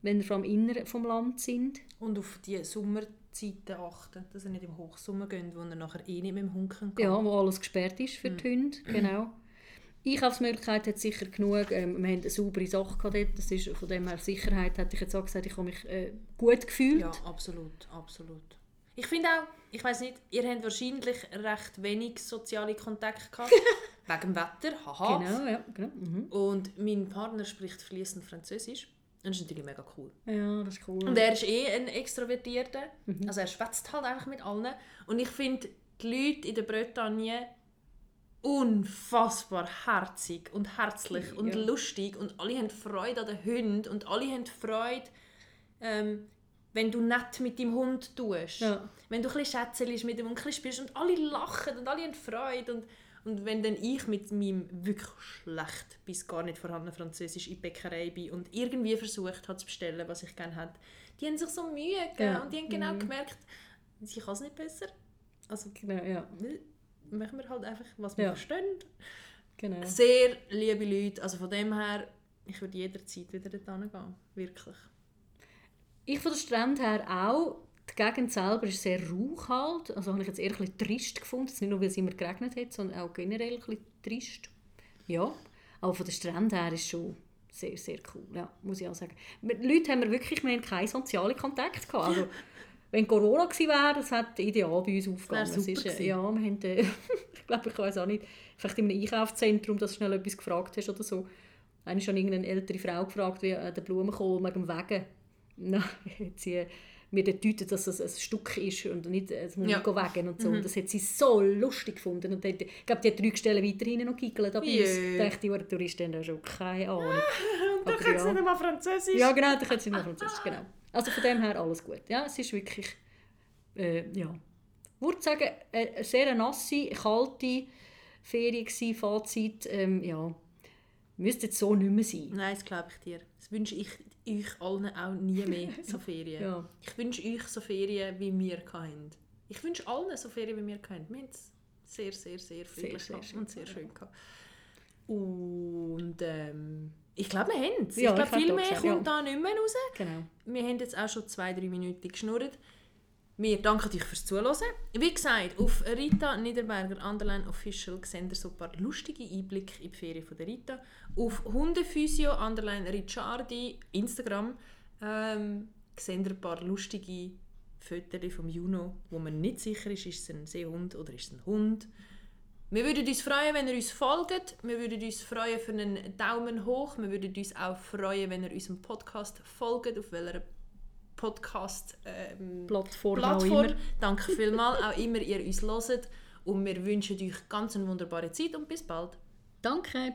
Wenn ihr allem Inneren vom Land sind. Und auf die Sommerzeiten achten, dass ihr nicht im Hochsommer geht, wo ihr nachher eh nicht mit dem Hund könnt gehen. Ja, wo alles gesperrt ist für die Hunde. [CLEARS THROAT] Genau. Einkaufsmöglichkeit hat sicher genug. Ähm, wir haben eine saubere Sache dort. Das ist von dem her Sicherheit, hätte ich jetzt auch gesagt, ich habe mich äh, gut gefühlt. Ja, absolut, absolut. Ich finde auch, ich weiß nicht, ihr habt wahrscheinlich recht wenig soziale Kontakte gehabt. [LAUGHS] wegen dem Wetter, haha. Genau, ja. Genau. Mhm. Und mein Partner spricht fließend Französisch. Das ist natürlich mega cool. Ja, das ist cool. Und er ist eh ein Extrovertierter. Mhm. Also er schwätzt halt einfach mit allen. Und ich finde die Leute in der Bretagne unfassbar herzig und herzlich und Ja. lustig. Und alle haben Freude an den Hunden. Und alle haben Freude, ähm, wenn du nett mit deinem Hund tust. Ja. Wenn du ein bisschen schätzelst mit dem und ein bisschen spielst und alle lachen und alle haben Freude. Und, und wenn dann ich mit meinem wirklich schlecht bis gar nicht vorhandenen Französisch in die Bäckerei bin und irgendwie versucht habe zu bestellen, was ich gerne hätte, die haben sich so Mühe gegeben Ja. und die haben genau Mhm. gemerkt, sie kann es nicht besser. Also Genau, ja. Machen wir halt einfach, was wir Ja. verstehen. Genau. Sehr liebe Leute, also von dem her, ich würde jederzeit wieder dorthin gehen, wirklich. Ich von der Strand her auch. Die Gegend selber ist sehr rauch halt. Also habe ich jetzt eher ein bisschen trist gefunden. Nicht nur, weil es immer geregnet hat, sondern auch generell ein bisschen trist. Ja, aber von der Strand her ist schon sehr, sehr cool, ja, muss ich auch sagen. Mit Leuten haben wir wirklich wir haben keinen sozialen Kontakt gehabt. Also, [LAUGHS] wenn Corona gewesen wäre, das hat ideal bei uns aufgegangen. Das super ist, äh, ja, wir haben, äh, [LAUGHS] ich glaube, ich weiß auch nicht, vielleicht in einem Einkaufszentrum, dass du schnell etwas gefragt hast oder so. Einmal schon irgendeine ältere Frau gefragt, wie äh, der Blumenkohl wegen dem Wegen. [LAUGHS] Hat sie äh, mir gedeutet, dass es ein Stück ist und nicht äh, es muss Ja. nicht wegen und so. Und das hat sie so lustig gefunden. Und dort, ich glaube, die hat drei Stellen weiter hinten noch gegickelt. Aber ich dachte, die Touristen haben schon keine Ahnung. [LAUGHS] Und dann können sie nicht mal Französisch. Ja, genau, da können sie noch Französisch, genau. Also von dem her alles gut. Ja, es ist wirklich, äh, ja. Ich würde sagen, äh, eine sehr nasse, kalte Ferien gewesen, Fazit, ähm, ja, müsste jetzt so nicht mehr sein. Nein, das glaube ich dir. Das wünsche ich euch allen auch nie mehr, [LAUGHS] so Ferien. Ja. Ich wünsche euch so Ferien, wie wir hatten. Ich wünsche allen so Ferien, wie wir hatten. Wir haben es sehr, sehr, sehr friedlich sehr schön, und sehr schön gehabt. Und ähm, ich glaube, wir haben es. Ja, ich glaube, viel mehr auch kommt gesagt, da nicht mehr raus. Genau. Wir haben jetzt auch schon zwei, drei Minuten geschnurrt. Wir danken euch fürs Zuhören. Wie gesagt, auf Rita Niederberger Underline Official seht ihr so ein paar lustige Einblicke in die Ferien von der Rita. Auf Hundephysio Underline Ricciardi Instagram ähm, seht ihr ein paar lustige Fotos vom Juno, wo man nicht sicher ist, ist es ein Seehund oder ist es ein Hund. Wir würden uns freuen, wenn ihr uns folgt. Wir würden uns freuen für einen Daumen hoch. Wir würden uns auch freuen, wenn ihr unserem Podcast folgt, auf welcher Podcast ähm, Plattform, Plattform. auch immer. Danke [LAUGHS] vielmals, auch immer ihr uns hört. Und wir wünschen euch ganz eine wunderbare Zeit und bis bald. Danke.